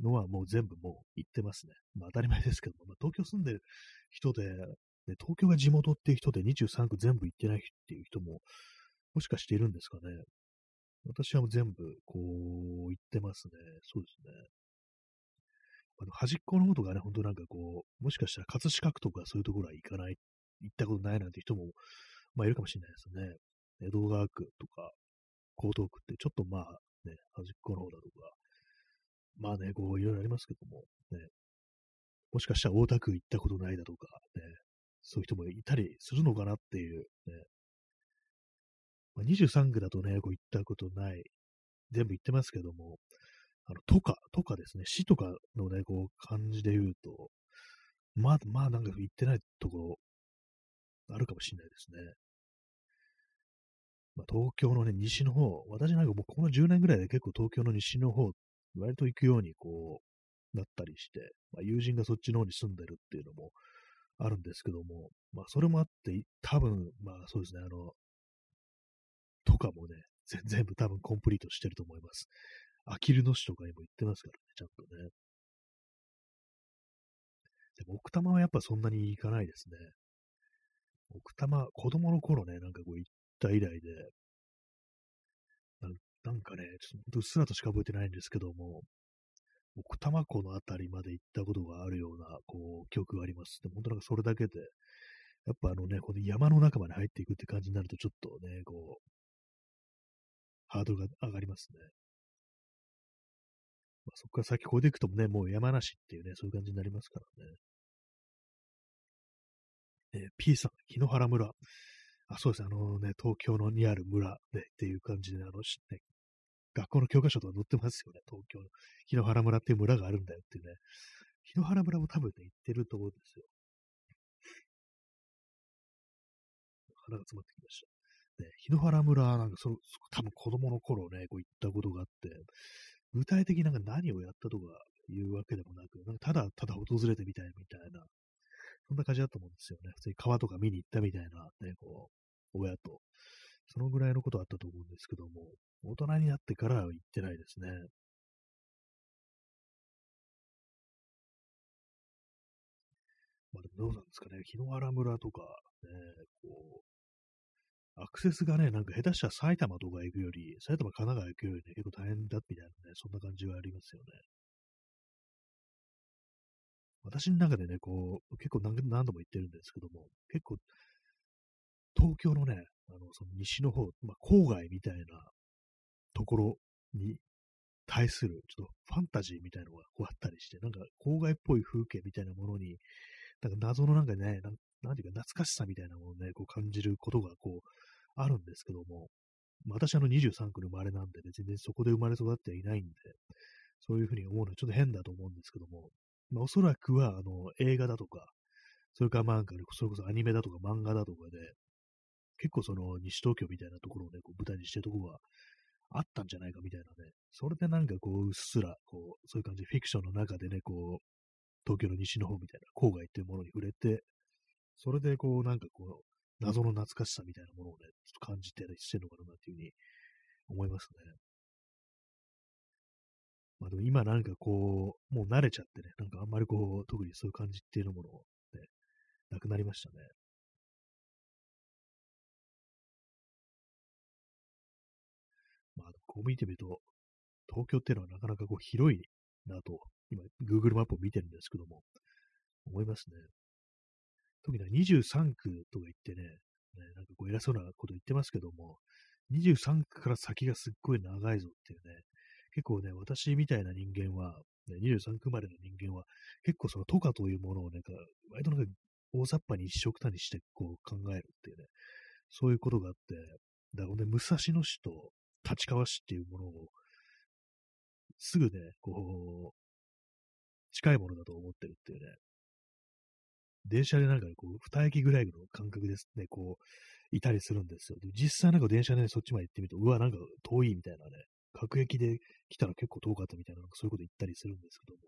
のはもう全部もう行ってますね。まあ当たり前ですけども、まあ、東京住んでる人で、ね、東京が地元っていう人で23区全部行ってないっていう人も、もしかしているんですかね。私はもう全部、こう、行ってますね。そうですね。あの端っこの方とかね、ほんとなんかこう、もしかしたら葛飾区とかそういうところは行かない、行ったことないなんて人も、まあいるかもしれないですね。江戸川区とか、江東区ってちょっとまあね、端っこの方だとか、まあね、こういろいろありますけども、ね、もしかしたら大田区行ったことないだとか、ね、そういう人もいたりするのかなっていう、ね。まあ、23区だとね、こう行ったことない、全部行ってますけども、あの、とか、とかですね、市とかのね、こう、感じで言うと、まあ、まあ、なんか行ってないところ、あるかもしれないですね。まあ、東京のね、西の方、私なんかもうこの10年ぐらいで結構東京の西の方、割と行くようにこう、なったりして、まあ、友人がそっちの方に住んでるっていうのもあるんですけども、まあ、それもあって、多分、まあ、そうですね、あの、とかもね、全部多分コンプリートしてると思います。あきる野市とかにも行ってますからね、ちゃんとね。でも、奥多摩はやっぱそんなに行かないですね。奥多摩、子供の頃ね、なんかこう行った以来で、なんかね、ちょっとうっすらとしか覚えてないんですけども、奥多摩湖のあたりまで行ったことがあるような、こう、記憶があります。でも本当なんかそれだけで、やっぱあのね、この山の中まで入っていくって感じになると、ちょっとね、こう、ハードルが上がりますね。まあ、そこから先こうでいくともね、もう山梨っていうね、そういう感じになりますからね。えー、P さん、日野原村。あ、そうですね。あのね、東京のにある村でっていう感じで、あの、ね、学校の教科書とか載ってますよね。東京の日野原村っていう村があるんだよっていうね。日野原村も多分ね、行ってるところですよ。鼻が詰まってきました。ね、日野原村なんかその、多分子供の頃ね、こう行ったことがあって、具体的になんか何をやったとかいうわけでもなく、なんかただただ訪れてみたいみたいな、そんな感じだと思うんですよね。普通に川とか見に行ったみたいな、ね、こう、親と。そのぐらいのことあったと思うんですけども、大人になってからは行ってないですね。まあでもどうなんですかね、日野原村とか、ね、こう、アクセスがね、なんか下手したら埼玉とか行くより、埼玉、神奈川行くよりね、結構大変だみたいなね、そんな感じはありますよね。私の中でね、こう、結構何度も言ってるんですけども、結構、東京のね、あの、その西の方、まあ、郊外みたいなところに対する、ちょっとファンタジーみたいなのがこうあったりして、なんか郊外っぽい風景みたいなものに、なんか謎のなんかね、なんなんていうか懐かしさみたいなものをね、こう感じることがこう、あるんですけども、私あの23区の生まれなんでね、全然そこで生まれ育ってはいないんで、そういうふうに思うのはちょっと変だと思うんですけども、まあ、おそらくは、あの、映画だとか、それからまあ、それこそアニメだとか漫画だとかで、結構その西東京みたいなところをね、こう舞台にしてるところがあったんじゃないかみたいなね、それでなんかこう、うっすら、こう、そういう感じでフィクションの中でね、こう、東京の西の方みたいな郊外っていうものに触れて、それでこう、なんかこう、謎の懐かしさみたいなものをね、ちょっと感じてたりしてるのかなっていうふうに思いますね。まあでも今なんかこう、もう慣れちゃってね、なんかあんまりこう、特にそういう感じっていうものね、なくなりましたね。まあ、こう見てみると、東京っていうのはなかなかこう広いなと、今、Google マップを見てるんですけども、思いますね。特に23区とか言ってね、ねなんかこう偉そうなこと言ってますけども、23区から先がすっごい長いぞっていうね、結構ね、私みたいな人間は、ね、23区までの人間は、結構その都下というものをね、割となんか大雑把に一緒くたにしてこう考えるっていうね、そういうことがあって、だからね、武蔵野市と立川市っていうものを、すぐね、こう、近いものだと思ってるっていうね、電車でなんかこう、二駅ぐらいの感覚ですね、こう、いたりするんですよ。で実際なんか電車で、ね、そっちまで行ってみると、うわ、なんか遠いみたいなね、各駅で来たら結構遠かったみたいな、なんかそういうこと言ったりするんですけども、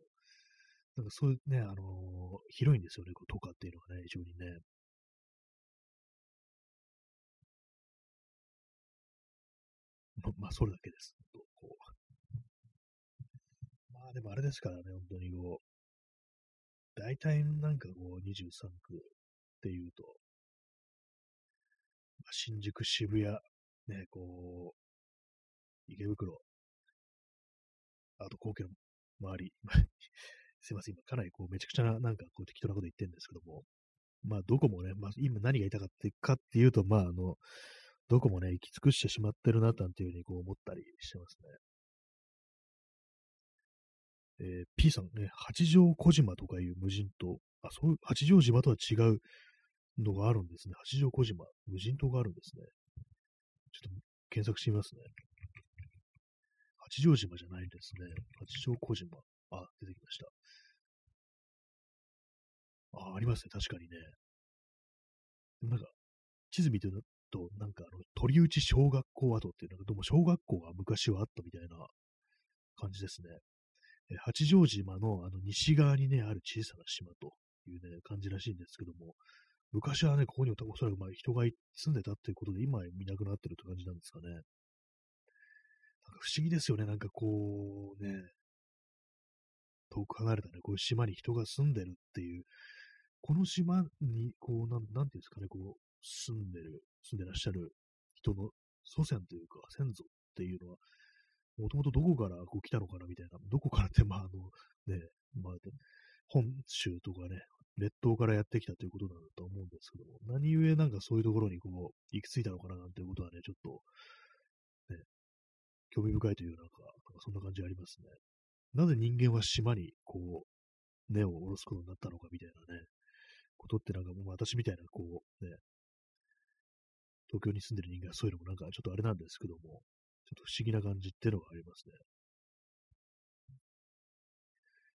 なんかそういうね、あのー、広いんですよね、こう、とかっていうのがね、非常にね。ま、まあ、それだけです。こうまあ、でもあれですからね、本当にこう、大体なんかこう、23区っていうと、まあ、新宿、渋谷、ね、こう、池袋、あと皇居の周り、[LAUGHS] すいません、今かなりこうめちゃくちゃな、なんかこう適当なこと言ってるんですけども、まあどこもね、まあ今何が言いたかったかっていうと、まああの、どこもね、行き尽くしてしまってるな、なんていうふうにこう思ったりしてますね。えー、P さんね、八丈小島とかいう無人島。あ、そう、八丈島とは違うのがあるんですね。八丈小島。無人島があるんですね。ちょっと検索してみますね。八丈島じゃないんですね。八丈小島。あ、出てきました。あ、ありますね。確かにね。なんか、地図見てると、なんかあの、鳥打小学校跡っていうのが、どうも小学校が昔はあったみたいな感じですね。八丈島のあの西側にね、ある小さな島というね、感じらしいんですけども、昔はね、ここにおそらくまあ人が住んでたっていうことで、今見なくなってるって感じなんですかね。なんか不思議ですよね。なんかこうね、遠く離れたね、こういう島に人が住んでるっていう、この島に、こう、なん、なんていうんですかね、こう、住んでる、住んでらっしゃる人の祖先というか、先祖っていうのは、もともとどこからこう来たのかなみたいな、どこからって、まあ、あの、ね、まあ、本州とかね、列島からやってきたということなんだと思うんですけども、何故なんかそういうところにこう、行き着いたのかななんていうことはね、ちょっと、ね、興味深いというなんか、なんかそんな感じありますね。なぜ人間は島にこう、根を下ろすことになったのかみたいなね、ことってなんかもう私みたいなこう、ね、東京に住んでる人間はそういうのもなんかちょっとあれなんですけども、ょっと不思議な感じっていうのがありますね。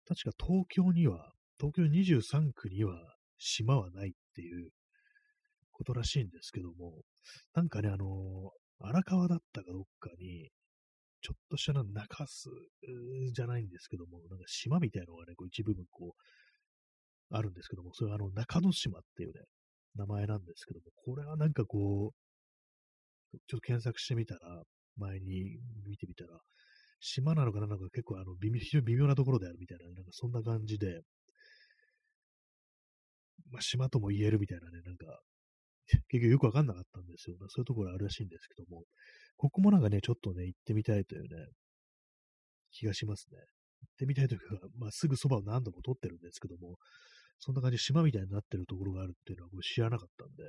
確か東京には、東京23区には島はないっていうことらしいんですけども、なんかね、あの荒川だったかどっかに、ちょっとしたな中洲じゃないんですけども、なんか島みたいなのがね、こう一部分こう、あるんですけども、それはあの中之島っていうね、名前なんですけども、これはなんかこう、ちょっと検索してみたら、前に見てみたら、島なのかななんか結構あの微妙微妙なところであるみたいな、なんかそんな感じで、まあ、島とも言えるみたいなね、なんか、結局よくわかんなかったんですよ。そういうところあるらしいんですけども、ここもなんかね、ちょっとね、行ってみたいというね、気がしますね。行ってみたいというか、まあ、すぐそばを何度も撮ってるんですけども、そんな感じで島みたいになってるところがあるっていうのはこれ知らなかったんで、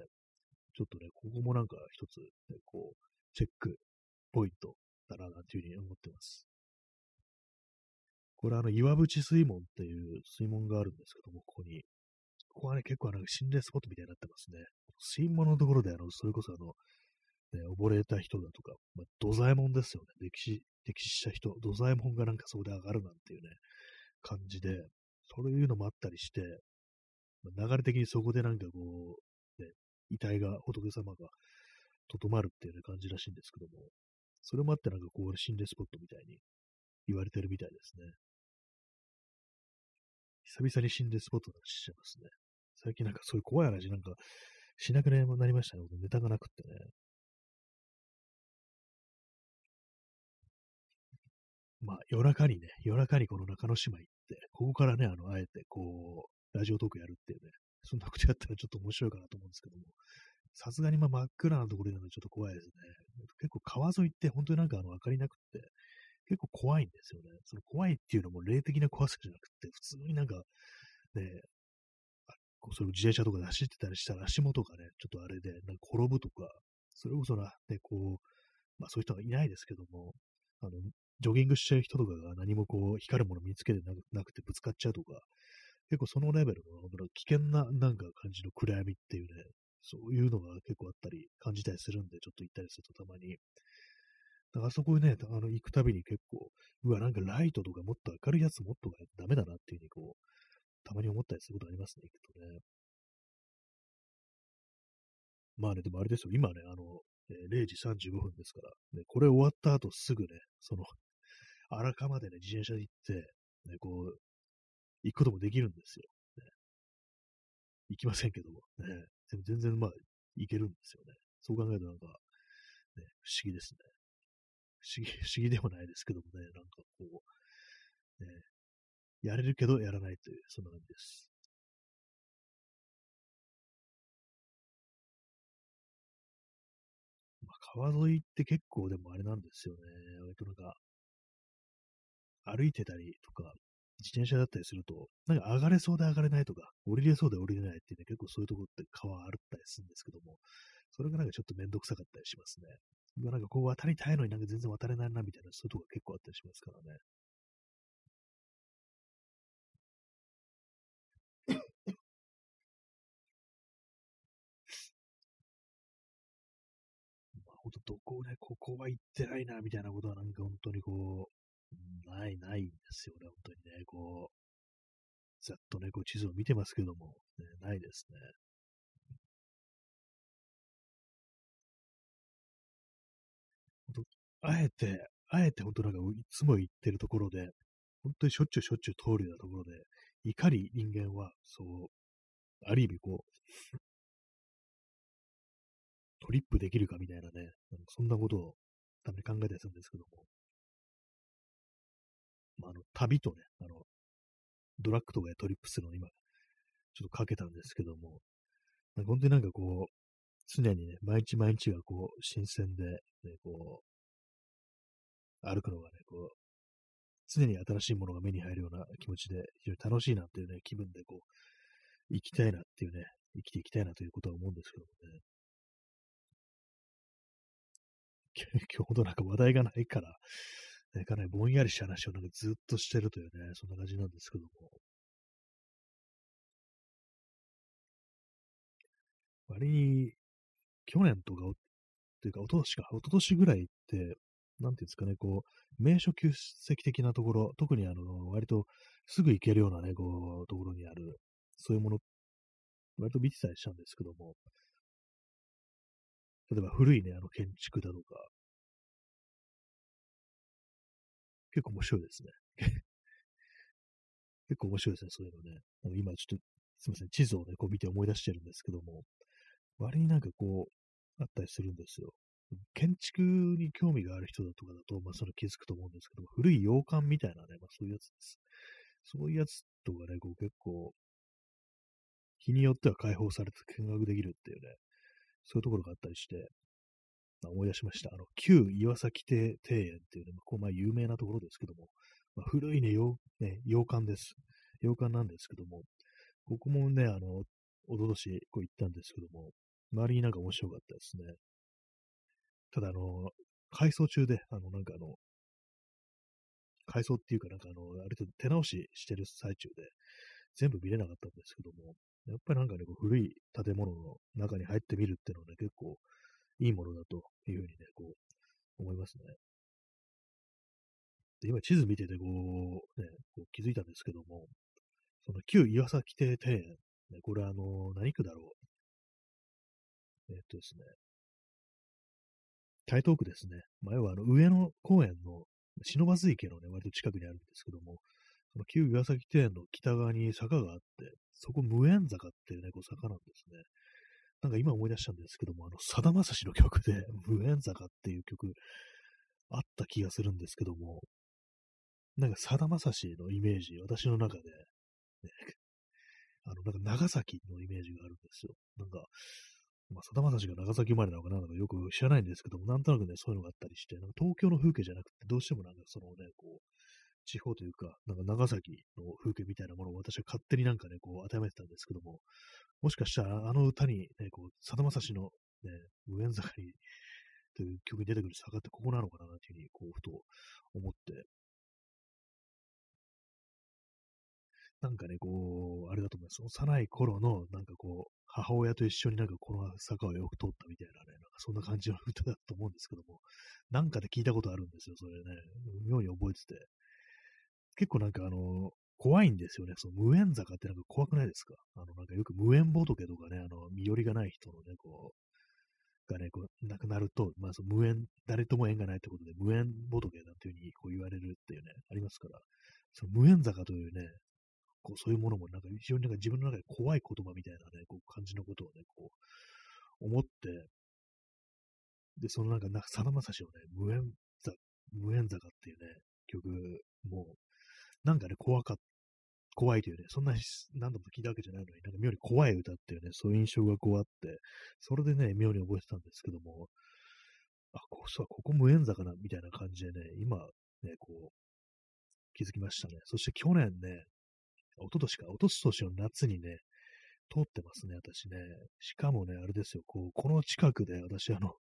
ちょっとね、ここもなんか一つ、ね、こう、チェックポイントだな、なんていうふうに思ってます。これあの、岩淵水門っていう水門があるんですけども、ここに。ここはね、結構あの、心霊スポットみたいになってますね。水門のところであの、それこそあの、ね、溺れた人だとか、まあ、土左衛門ですよね。歴史、歴史した人、土左衛門がなんかそこで上がるなんていうね、感じで、そういうのもあったりして、まあ、流れ的にそこでなんかこう、ね、遺体が、仏様が、とどまるっていう、ね、感じらしいんですけども、それもあってなんかこう、心霊スポットみたいに言われてるみたいですね。久々に心霊スポットの話しちゃいますね。最近なんかそういう怖い話なんかしなくなりましたね。ネタがなくってね。まあ、夜中にね、夜中にこの中之島行って、ここからね、あの、あえてこう、ラジオトークやるっていうね、そんなことやったらちょっと面白いかなと思うんですけども、さすがにまあ真っ暗なところでのでちょっと怖いですね。結構川沿いって本当になんかあの明かりなくって、結構怖いんですよね。その怖いっていうのも霊的な怖さじゃなくて、普通になんか、ね、それ自転車とかで走ってたりしたら足元がね、ちょっとあれで、なんか転ぶとか、それこそな、ね、こう、まあそういう人はいないですけども、あの、ジョギングしてる人とかが何もこう、光るもの見つけてなくてぶつかっちゃうとか、結構そのレベルの危険ななんか感じの暗闇っていうね、そういうのが結構あったり感じたりするんで、ちょっと行ったりするとたまに。だからあそこにね、あの、行くたびに結構、うわ、なんかライトとかもっと明るいやつもっとダメだなっていうふうにこう、たまに思ったりすることありますね、行くとね。まあね、でもあれですよ、今ね、あの、えー、0時35分ですから、ね、これ終わった後すぐね、その、荒川までね、自転車で行って、ね、こう、行くこともできるんですよ。ね、行きませんけども、ね、でも全然まあ、行けるんですよね。そう考えるとなんか、ね、不思議ですね。不思議、不思議ではないですけどもね、なんかこう、ね、やれるけどやらないという、そんな感じです。まあ、川沿いって結構でもあれなんですよね。割となんか、歩いてたりとか、自転車だったりすると、なんか上がれそうで上がれないとか、降りれそうで降りれないっていうね、結構そういうところって川あったりするんですけども、それがなんかちょっとめんどくさかったりしますね。なんかこう渡りたいのになんか全然渡れないなみたいな、そういうところが結構あったりしますからね。[COUGHS] ほんとどこね、ここは行ってないな、みたいなことはなんか本当にこう、ない、ないんですよね、本当にね、こう、ざっとね、こう地図を見てますけども、ね、ないですね。あえて、あえて本当なんかいつも行ってるところで、本当にしょっちゅうしょっちゅう通るようなところで、いかに人間は、そう、ある意味こう、トリップできるかみたいなね、そんなことをたまに考えたりするんですけども、まあ、あの、旅とね、あの、ドラッグとかでトリップするのを今、ちょっとかけたんですけども、なんか本当になんかこう、常にね、毎日毎日がこう、新鮮で、ね、こう、歩くのがね、こう、常に新しいものが目に入るような気持ちで、非常に楽しいなっていうね、気分でこう、生きたいなっていうね、生きていきたいなということは思うんですけどもね。[LAUGHS] 今日ほどなんか話題がないから、ね、かなりぼんやりした話をなんかずっとしてるというね、そんな感じなんですけども。割に、去年とか、というか、おととしか、おととしぐらいって、なんていうんですかね、こう、名所旧跡的なところ、特にあの、割とすぐ行けるようなね、こう、ところにある、そういうもの、割と見てたりしたんですけども、例えば古いね、あの建築だとか、結構面白いですね。[LAUGHS] 結構面白いですね、そういうのね。あの今ちょっと、すみません、地図をね、こう見て思い出してるんですけども、割になんかこう、あったりするんですよ。建築に興味がある人だとかだと、まあ、それ気づくと思うんですけど、古い洋館みたいなね、まあ、そういうやつです。そういうやつとかね、こう結構、日によっては開放されて見学できるっていうね、そういうところがあったりして、まあ、思い出しました。あの、旧岩崎邸庭園っていうね、こうまあ有名なところですけども、まあ、古いね洋、ね、洋館です。洋館なんですけども、ここもね、あの、おととしこう行ったんですけども、周りになんか面白かったですね。ただ、あの、改装中で、あの、なんかあの、改装っていうかなんかあの、ある程度手直ししてる最中で、全部見れなかったんですけども、やっぱりなんかね、こう古い建物の中に入ってみるっていうのはね、結構いいものだというふうにね、こう、思いますね。で、今地図見ててこう、ね、こう気づいたんですけども、その旧岩崎邸庭園、ね、これあの、何区だろう？えっとですね、台東区ですね。前はあの上野公園の忍ば池のね、割と近くにあるんですけども、その旧岩崎庭園の北側に坂があって、そこ無縁坂っていうね、こう坂なんですね。なんか今思い出したんですけども、あの、さだまさしの曲で、無縁坂っていう曲、あった気がするんですけども、なんかさだまさしのイメージ、私の中で、ね、あの、なんか長崎のイメージがあるんですよ。なんか、まあ、さだまさしが長崎生まれなのかなのかよく知らないんですけども、なんとなくね、そういうのがあったりして、なんか東京の風景じゃなくて、どうしてもなんかそのね、こう、地方というか、なんか長崎の風景みたいなものを私は勝手になんかね、こう当てはめてたんですけども、もしかしたらあの歌にね、こう、さだまさしのね、無縁坂に、という曲に出てくる坂ってここなのかなというふうに、こう、ふと思って、なんかね、こう、あれだと思います。幼い頃の、なんかこう、母親と一緒になんかこの坂をよく通ったみたいなね、なんかそんな感じの歌だと思うんですけども、なんかで聞いたことあるんですよ、それね。妙に覚えてて。結構なんかあの、怖いんですよね。その無縁坂ってなんか怖くないですか？あの、なんかよく無縁仏とかね、あの、身寄りがない人のね、こう、がね、こう、亡くなると、まあ、その無縁、誰とも縁がないってことで、無縁仏なんていうふうにこう言われるっていうね、ありますから、その無縁坂というね、こう、そういうものもなんか非常になんか自分の中で怖い言葉みたいなね、こう、感じのことをね、こう、思って、で、そのなんか、さだまさしをね、無縁坂、無縁坂っていうね、曲も、なんかね、怖かっ怖いというね、そんな何度も聞いたわけじゃないのに、なんか妙に怖い歌っていうね、そういう印象がこうあって、それでね、妙に覚えてたんですけども、あ、ここ、ここ無縁坂な、みたいな感じでね、今、ね、こう、気づきましたね。そして去年ね、一昨年か、一昨年の夏にね、通ってますね、私ね。しかもね、あれですよ、こう、この近くで私、あの、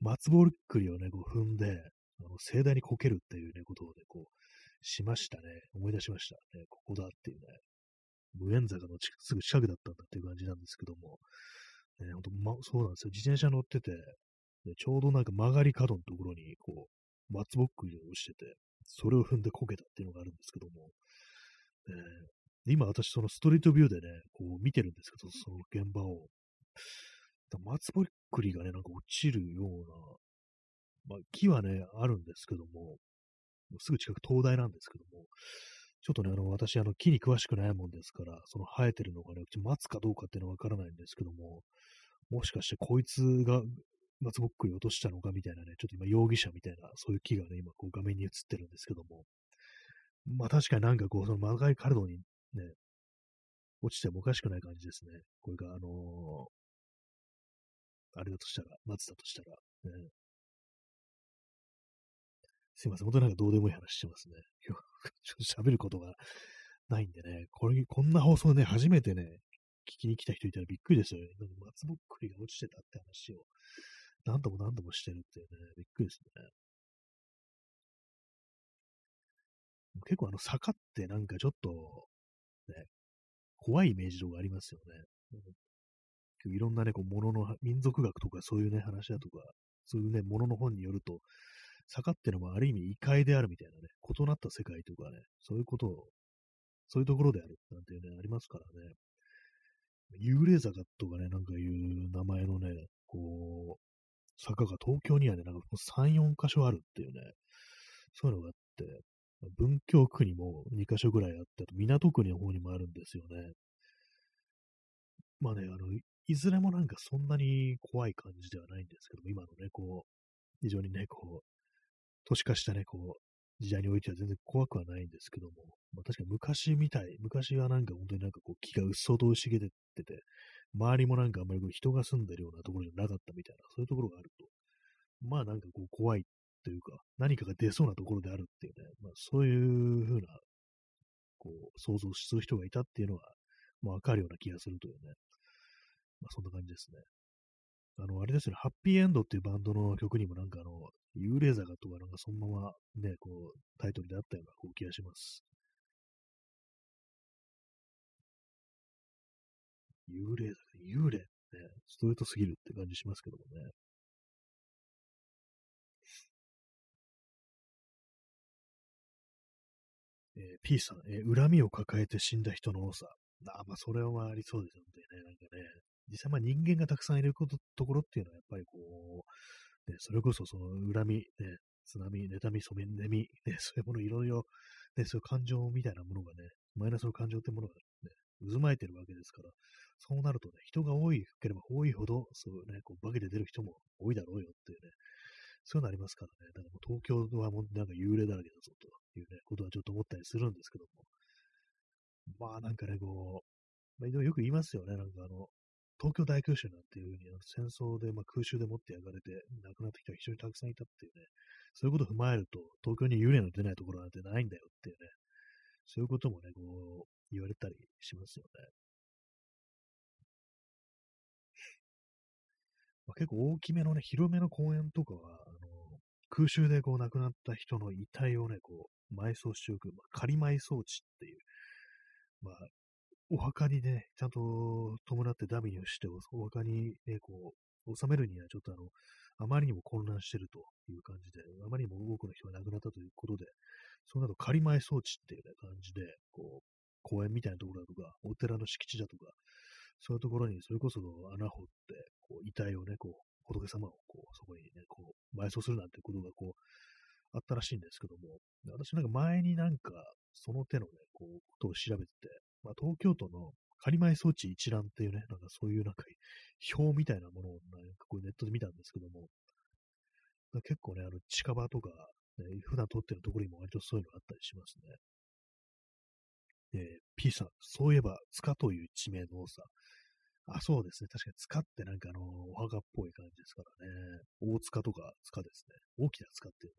松ぼっくりをね、こう踏んで、あの盛大にこけるっていうね、ことをね、こう、しましたね。思い出しました。ね、ここだっていうね。無縁坂のすぐ近くだったんだっていう感じなんですけども、ね、ほんと、ま、そうなんですよ。自転車乗ってて、でちょうどなんか曲がり角のところに、こう、松ぼっくりを落ちてて、それを踏んでこけたっていうのがあるんですけども、え、今私そのストリートビューでね、こう見てるんですけど、その現場を。松ぼっくりがね、なんか落ちるような、まあ木はね、あるんですけども、すぐ近く灯台なんですけども、ちょっとね、あの、私、あの、木に詳しくないもんですから、その生えてるのがね、うち松かどうかっていうのはわからないんですけども、もしかしてこいつが松ぼっくり落としたのかみたいなね、ちょっと今容疑者みたいな、そういう木がね、今こう画面に映ってるんですけども、まあ確かになんかこう、その曲がり角にね、落ちてもおかしくない感じですね。これが、あのー、あれだとしたら、松だとしたら、ね。すいません、本当なんかどうでもいい話してますね。[LAUGHS] 今日、ちょっと喋ることがないんでね、これ、こんな放送ね、初めてね、聞きに来た人いたらびっくりですよね。なんか松ぼっくりが落ちてたって話を何度も何度もしてるっていうね、びっくりですね。結構あの坂ってなんかちょっと、ね、怖いイメージとかありますよね。いろんなね、こう、ものの、民族学とかそういうね、話だとか、そういうね、ものの本によると、坂ってのもある意味異界であるみたいなね、異なった世界とかね、そういうことを、そういうところであるなんていうね、ありますからね。幽霊坂とかね、なんかいう名前のね、こう、坂が東京にはね、なんか3、4箇所あるっていうね、そういうのがあって、文京区にも2箇所ぐらいあって、あと港区の方にもあるんですよね。まあね、あの、いずれもなんかそんなに怖い感じではないんですけども、今のね、こう、非常にね、こう、都市化したね、こう、時代においては全然怖くはないんですけども、まあ確かに昔みたい、昔はなんか本当になんかこう木がうっそうと茂ってて、周りもなんかあんまりこう人が住んでるようなところじゃなかったみたいな、そういうところがあると、まあなんかこう怖いというか、何かが出そうなところであるっていうね、まあそういうふうな、こう、想像する人がいたっていうのは、まあわかるような気がするというね、まあそんな感じですね。あの、あれですね、ハッピーエンドっていうバンドの曲にもなんかあの、幽霊坂とかなんかそのままね、こう、タイトルであったようなこう気がします。幽霊だ幽霊ね、ストレートすぎるって感じしますけどもね。えー、P さん、えー、恨みを抱えて死んだ人の多さ。あまあ、それはありそうですよね。なんかね、実際まあ人間がたくさんいることところっていうのはやっぱりこう、ね、それこそその恨み、ね、津波、妬み、染め、ねみ、ね、[LAUGHS] そういうものいろいろ、ね、そういう感情みたいなものがね、マイナスの感情ってものがね、渦巻いてるわけですから、そうなるとね、人が多いければ多いほど、そうね、こう、化けて出る人も多いだろうよっていうね、そういうのありますからね、だからもう東京はもうなんか幽霊だらけだぞというね、ことはちょっと思ったりするんですけども、まあなんかね、こう、まあ、よく言いますよね、なんかあの、東京大空襲なんていうふうに戦争で、まあ、空襲でもって焼かれて亡くなった人が非常にたくさんいたっていうね、そういうことを踏まえると、東京に幽霊の出ないところなんてないんだよっていうね、そういうこともね、こう、言われたりしますよね。まあ、結構大きめのね、広めの公園とかは、あの、空襲でこう亡くなった人の遺体をね、こう、埋葬しておく、まあ、仮埋葬地っていう、まあ、お墓にね、ちゃんと伴ってダミーをして、お墓にね、こう、収めるにはちょっとあの、あまりにも混乱してるという感じで、あまりにも多くの人が亡くなったということで、その後仮埋葬地っていう、ね、感じで、こう、公園みたいなところだとか、お寺の敷地だとか、そういうところにそれこそ穴掘って、こう遺体をね、こう、仏様をこう、そこにね、こう、埋葬するなんてことがこう、あったらしいんですけども、私なんか前になんか、その手のね、こう、ことを調べてて、まあ、東京都の仮埋装置一覧っていうね、なんかそういうなんか表みたいなものをなんかこうネットで見たんですけども、結構ね、あの近場とか、ね、普段撮ってるところにも割とそういうのがあったりしますね。えー、P さん、そういえば、塚という地名の多さ。あ、そうですね。確かに塚ってなんかあの、お墓っぽい感じですからね。大塚とか塚ですね。大きな塚っていうね。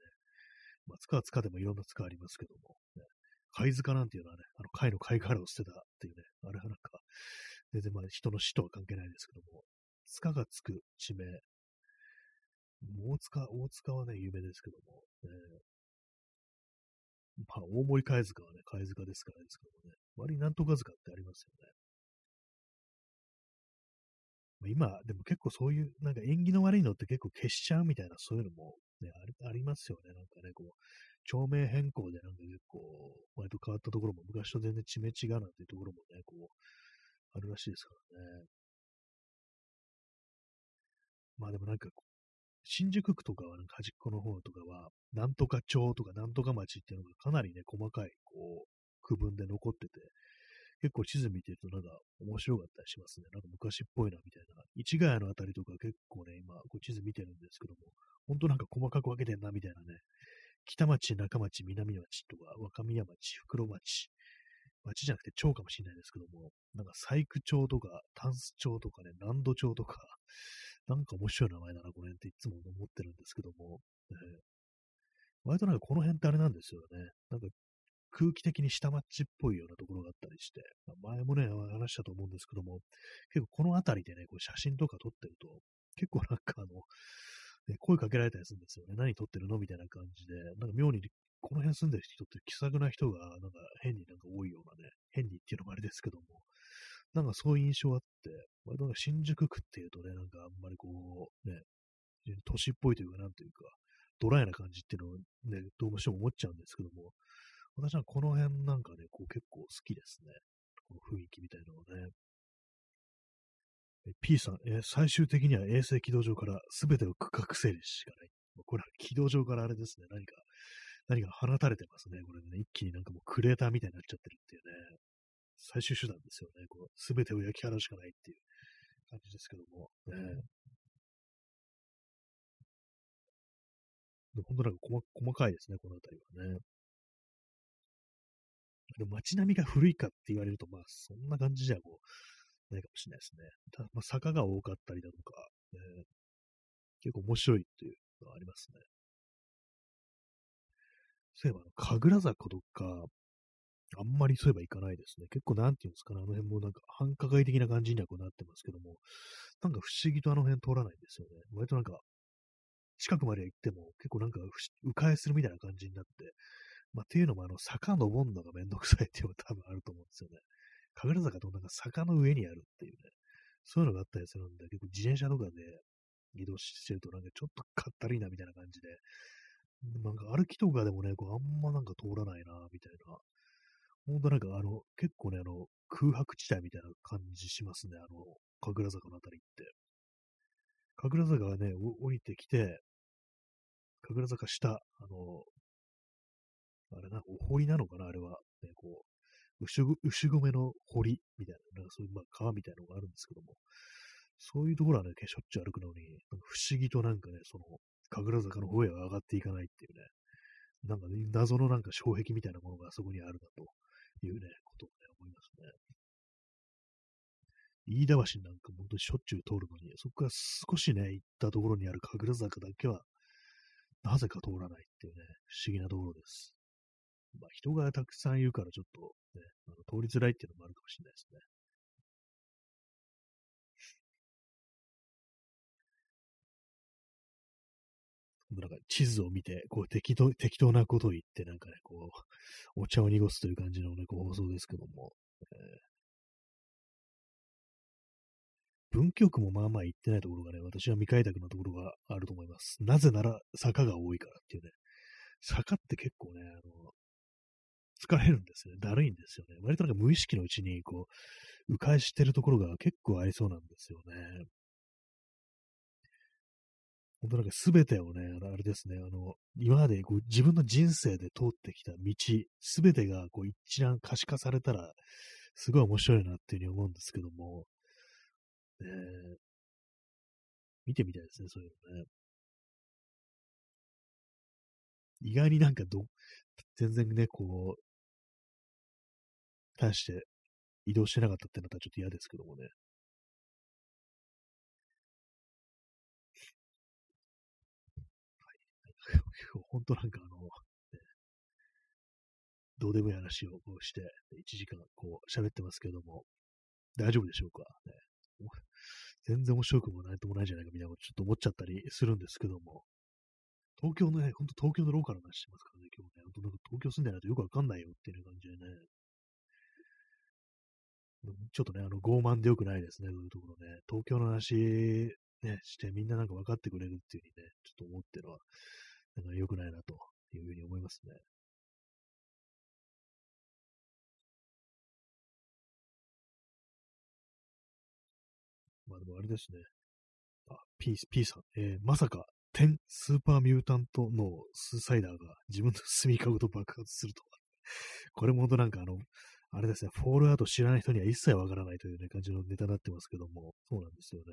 まあ、塚は塚でもいろんな塚ありますけども、ね、貝塚なんていうのはね、あの貝の貝殻を捨てたっていうね、あれはなんか、全然まあ人の死とは関係ないですけども、塚がつく地名、大塚、大塚はね、有名ですけども、えー、まあ、大森貝塚はね、貝塚ですからですけどもね、割になんとか塚ってありますよね。今、でも結構そういう、なんか縁起の悪いのって結構消しちゃうみたいな、そういうのもね、ありますよね。なんかね、こう、町名変更でなんか結構、割と変わったところも、昔と全然地名違うなんていうところもね、こう、あるらしいですからね。まあでもなんか、新宿区とかは、なんか端っこの方とかは、なんとか町とかなんとか町っていうのがかなりね、細かい、こう、区分で残ってて、結構地図見てるとなんか面白かったりしますね。なんか昔っぽいなみたいな。市ヶ谷のあたりとか結構ね、今こう地図見てるんですけども、本当なんか細かく分けてんなみたいなね。北町、中町、南町とか、若宮町、袋町。町じゃなくて町かもしれないですけども、なんか細工町とか、タンス町とかね、南土町とか、なんか面白い名前だな、この辺っていつも思ってるんですけども、えー、割となんかこの辺ってあれなんですよね。なんか空気的に下町っぽいようなところがあったりして、まあ、前もね、話したと思うんですけども、結構この辺りでね、こう写真とか撮ってると、結構なんかあの、声かけられたりするんですよね。何撮ってるの？みたいな感じで、なんか妙にこの辺住んでる人って気さくな人が、なんか変になんか多いようなね、変にっていうのもあれですけども、なんかそういう印象あって、割と新宿区っていうとね、なんかあんまりこう、ね、都市っぽいというか、なんというか、ドライな感じっていうのをね、どうしても思っちゃうんですけども、私はこの辺なんかね、こう結構好きですね。この雰囲気みたいなのね。P さん、え最終的には衛星軌道上から全てを区画整理しかない。これは軌道上からあれですね。何か、何か放たれてますね。これね、一気になんかもうクレーターみたいになっちゃってるっていうね。最終手段ですよね。こう全てを焼き払うしかないっていう感じですけども。ね、本当なんか細細かいですね、この辺りはね。でも街並みが古いかって言われると、まあ、そんな感じじゃこう、ないかもしれないですね。たまあ、坂が多かったりだとか、ね、結構面白いっていうのはありますね。そういえば、神楽坂とか、あんまりそういえば行かないですね。結構なんていうんですかね、あの辺もなんか繁華街的な感じにはこうなってますけども、なんか不思議とあの辺通らないんですよね。割となんか、近くまで行っても結構なんか迂回するみたいな感じになって、まあ、っていうのも、あの、坂登るのがめんどくさいっていうのが多分あると思うんですよね。神楽坂となんか坂の上にあるっていうね、そういうのがあったりするんで、結構自転車とかで移動してるとなんかちょっとかったるいなみたいな感じで、なんか歩きとかでもね、こうあんまなんか通らないな、みたいな。ほんとなんかあの、結構ね、あの、空白地帯みたいな感じしますね、あの、神楽坂のあたりって。神楽坂がね、降りてきて、神楽坂下、あの、あれな、お堀なのかな、あれは。ね、こう、牛牛込の堀みたいな、なんかそういう、まあ、川みたいなのがあるんですけども、そういうところはね、しょっちゅう歩くのに、不思議となんかね、その、神楽坂の方へは上がっていかないっていうね、なんかね、謎のなんか障壁みたいなものがそこにあるなというね、ことをね、思いますね。飯田橋なんか本当にしょっちゅう通るのに、そこから少しね、行ったところにある神楽坂だけは、なぜか通らないっていうね、不思議なところです。まあ、人がたくさんいるからちょっとね、あの通りづらいっていうのもあるかもしれないですね。なんか地図を見て、こう適当、適当なことを言って、なんかね、こう、お茶を濁すという感じのね、こう放送ですけども、えー、文京区もまあまあ行ってないところがね、私は未開拓なところがあると思います。なぜなら坂が多いからっていうね。坂って結構ね、あの、疲れるんですよね。だるいんですよね。割となんか無意識のうちに、こう、迂回してるところが結構ありそうなんですよね。本当なんか全てをね、あれですね、あの、今までこう自分の人生で通ってきた道、全てがこう一覧可視化されたら、すごい面白いなっていうふうに思うんですけども、えー、見てみたいですね、そういうのね。意外になんかど、全然ね、こう、対して移動してなかったってのはちょっと嫌ですけどもね。はい。[LAUGHS] 本当なんかあの、ね、どうでもいい話をこうして、1時間こう喋ってますけども、大丈夫でしょうか、ね、全然面白くもないともないじゃないかみたいなことちょっと思っちゃったりするんですけども、東京のね、ほんと東京のローカルな話してますからね、今日ね、本当なんか東京住んでないとよくわかんないよっていう感じでね、ちょっとね、あの、傲慢でよくないですね、そういうところね。東京の話、ね、してみんななんか分かってくれるっていうふうにね、ちょっと思ってるのは、なんか良くないなというふうに思いますね。まあでもあれですね。あ、P, P さん、えー、まさか、10スーパーミュータントのスーサイダーが自分の住みかごと爆発するとは。これも本当なんかあの、あれですね、フォールアウト知らない人には一切わからないという、ね、感じのネタになってますけども、そうなんですよね。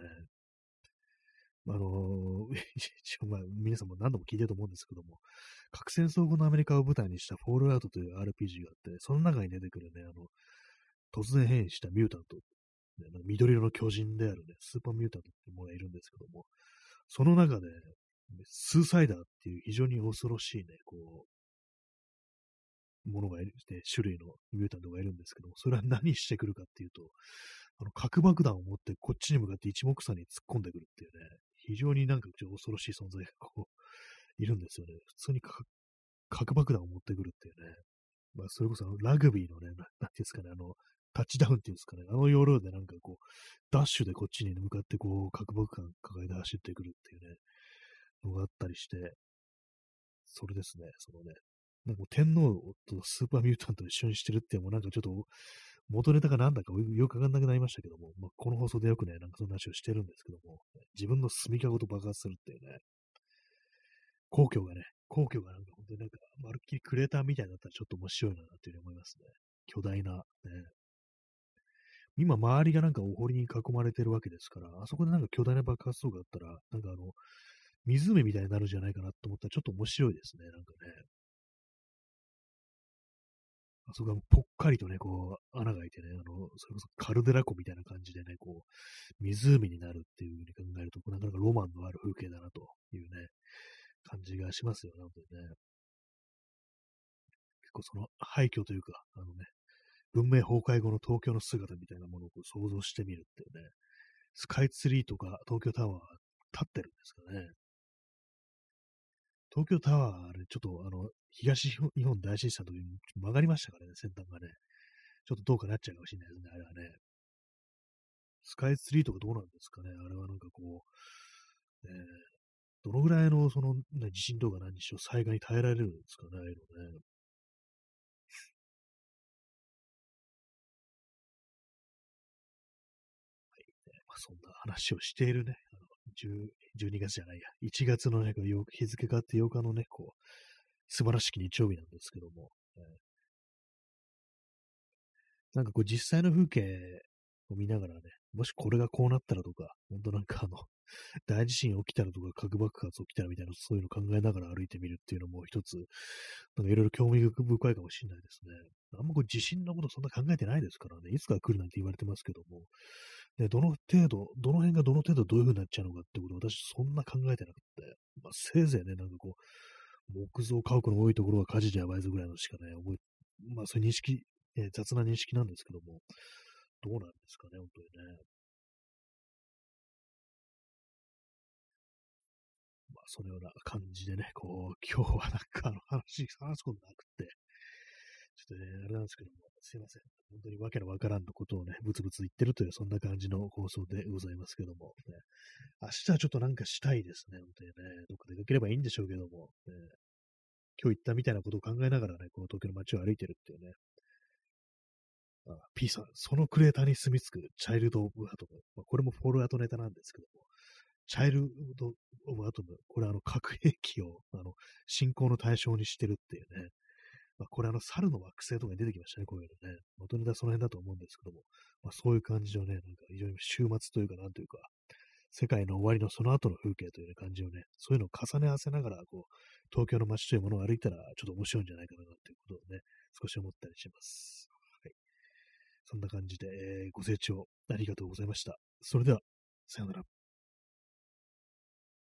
あのー、[LAUGHS] 一応まあ、皆さんも何度も聞いてると思うんですけども、核戦争後のアメリカを舞台にしたフォールアウトという RPG があって、その中に出てくるね、あの、突然変異したミュータント、ね、緑色の巨人であるね、スーパーミュータントっていうものがいるんですけども、その中で、スーサイダーっていう非常に恐ろしいね、こう、ものがいる、ね、種類のミュータントがいるんですけども、それは何してくるかっていうと、あの、核爆弾を持ってこっちに向かって一目散に突っ込んでくるっていうね、非常になんか恐ろしい存在がこう、いるんですよね。普通に核爆弾を持ってくるっていうね。まあ、それこそあのラグビーのね、なんていうんですかね、あの、タッチダウンっていうんですかね、あの要領でなんかこう、ダッシュでこっちに向かってこう、核爆弾抱えて走ってくるっていうね、のがあったりして、それですね、そのね、なんか天皇とスーパーミュータント一緒にしてるっていうもうなんかちょっと元ネタがなんだかよくわかんなくなりましたけども、まあ、この放送でよくね、なんかそんな話をしてるんですけども、自分の住みかごと爆発するっていうね、皇居がね、皇居がなんか本当になんか、まるっきりクレーターみたいになったらちょっと面白いなっていうふうに思いますね。巨大な、ね。今、周りがなんかお堀に囲まれてるわけですから、あそこでなんか巨大な爆発とかあったら、なんかあの、湖みたいになるんじゃないかなと思ったらちょっと面白いですね、なんかね。あそこがぽっかりとね、こう、穴が開いてね、あの、それこそカルデラ湖みたいな感じでね、こう、湖になるっていう風に考えると、なかなかロマンのある風景だなというね、感じがしますよね、本当にね。結構その廃墟というか、あのね、文明崩壊後の東京の姿みたいなものをこう想像してみるっていうね、スカイツリーとか東京タワー立ってるんですかね。東京タワー、あれ、ちょっと、あの、東日本大震災の時に曲がりましたからね、先端がね。ちょっとどうかなっちゃうかもしれないですね、あれはね。スカイツリーとかどうなんですかね、あれはなんかこう、えー、どのぐらいの、その、ね、地震とか何にしろ災害に耐えられるんですかね、ああいうのね。はい、まあ、そんな話をしているね、あの12月じゃないや、1月のね、日付変わって8日のね、こう、素晴らしき日曜日なんですけども、なんかこう実際の風景を見ながらね、もしこれがこうなったらとか、本当なんかあの、[LAUGHS] 大地震起きたらとか、核爆発起きたらみたいな、そういうの考えながら歩いてみるっていうのも一つ、なんかいろいろ興味深いかもしれないですね。あんまこう地震のことそんな考えてないですからね、いつか来るなんて言われてますけども、ね、どの程度、どの辺がどの程度どういう風になっちゃうのかってことを私そんな考えてなくて、まあ、せいぜいね、なんかこう、木造家屋の多いところは火事じゃやばいぞぐらいのしかね、覚え、まあそういう認識、え雑な認識なんですけども、どうなんですかね、本当にね。まあ、そのような感じでね、こう、今日はなんかあの話、話すことなくって、ちょっとね、あれなんですけども、すいません。本当にわけのわからんのことをね、ブツブツ言ってるという、そんな感じの放送でございますけども、ね、明日はちょっとなんかしたいですね、本当にね。どっか出かければいいんでしょうけども、ね、今日言ったみたいなことを考えながらね、この東京の街を歩いてるっていうね。あ P さん、そのクレーターに住み着くチャイルド・オブ・アトム。まあ、これもフォローアートネタなんですけども、チャイルド・オブ・アトム、これあの核兵器をあの信仰の対象にしてるっていうね、まあ、これあの、猿の惑星とかに出てきましたね、こういうのね。元ネタその辺だと思うんですけども、まあ、そういう感じのね、なんか非常に週末というか、なんというか、世界の終わりのその後の風景という、感じをね、そういうのを重ね合わせながら、こう、東京の街というものを歩いたら、ちょっと面白いんじゃないかな、ということをね、少し思ったりします。はい。そんな感じで、えー、ご清聴ありがとうございました。それでは、さよなら。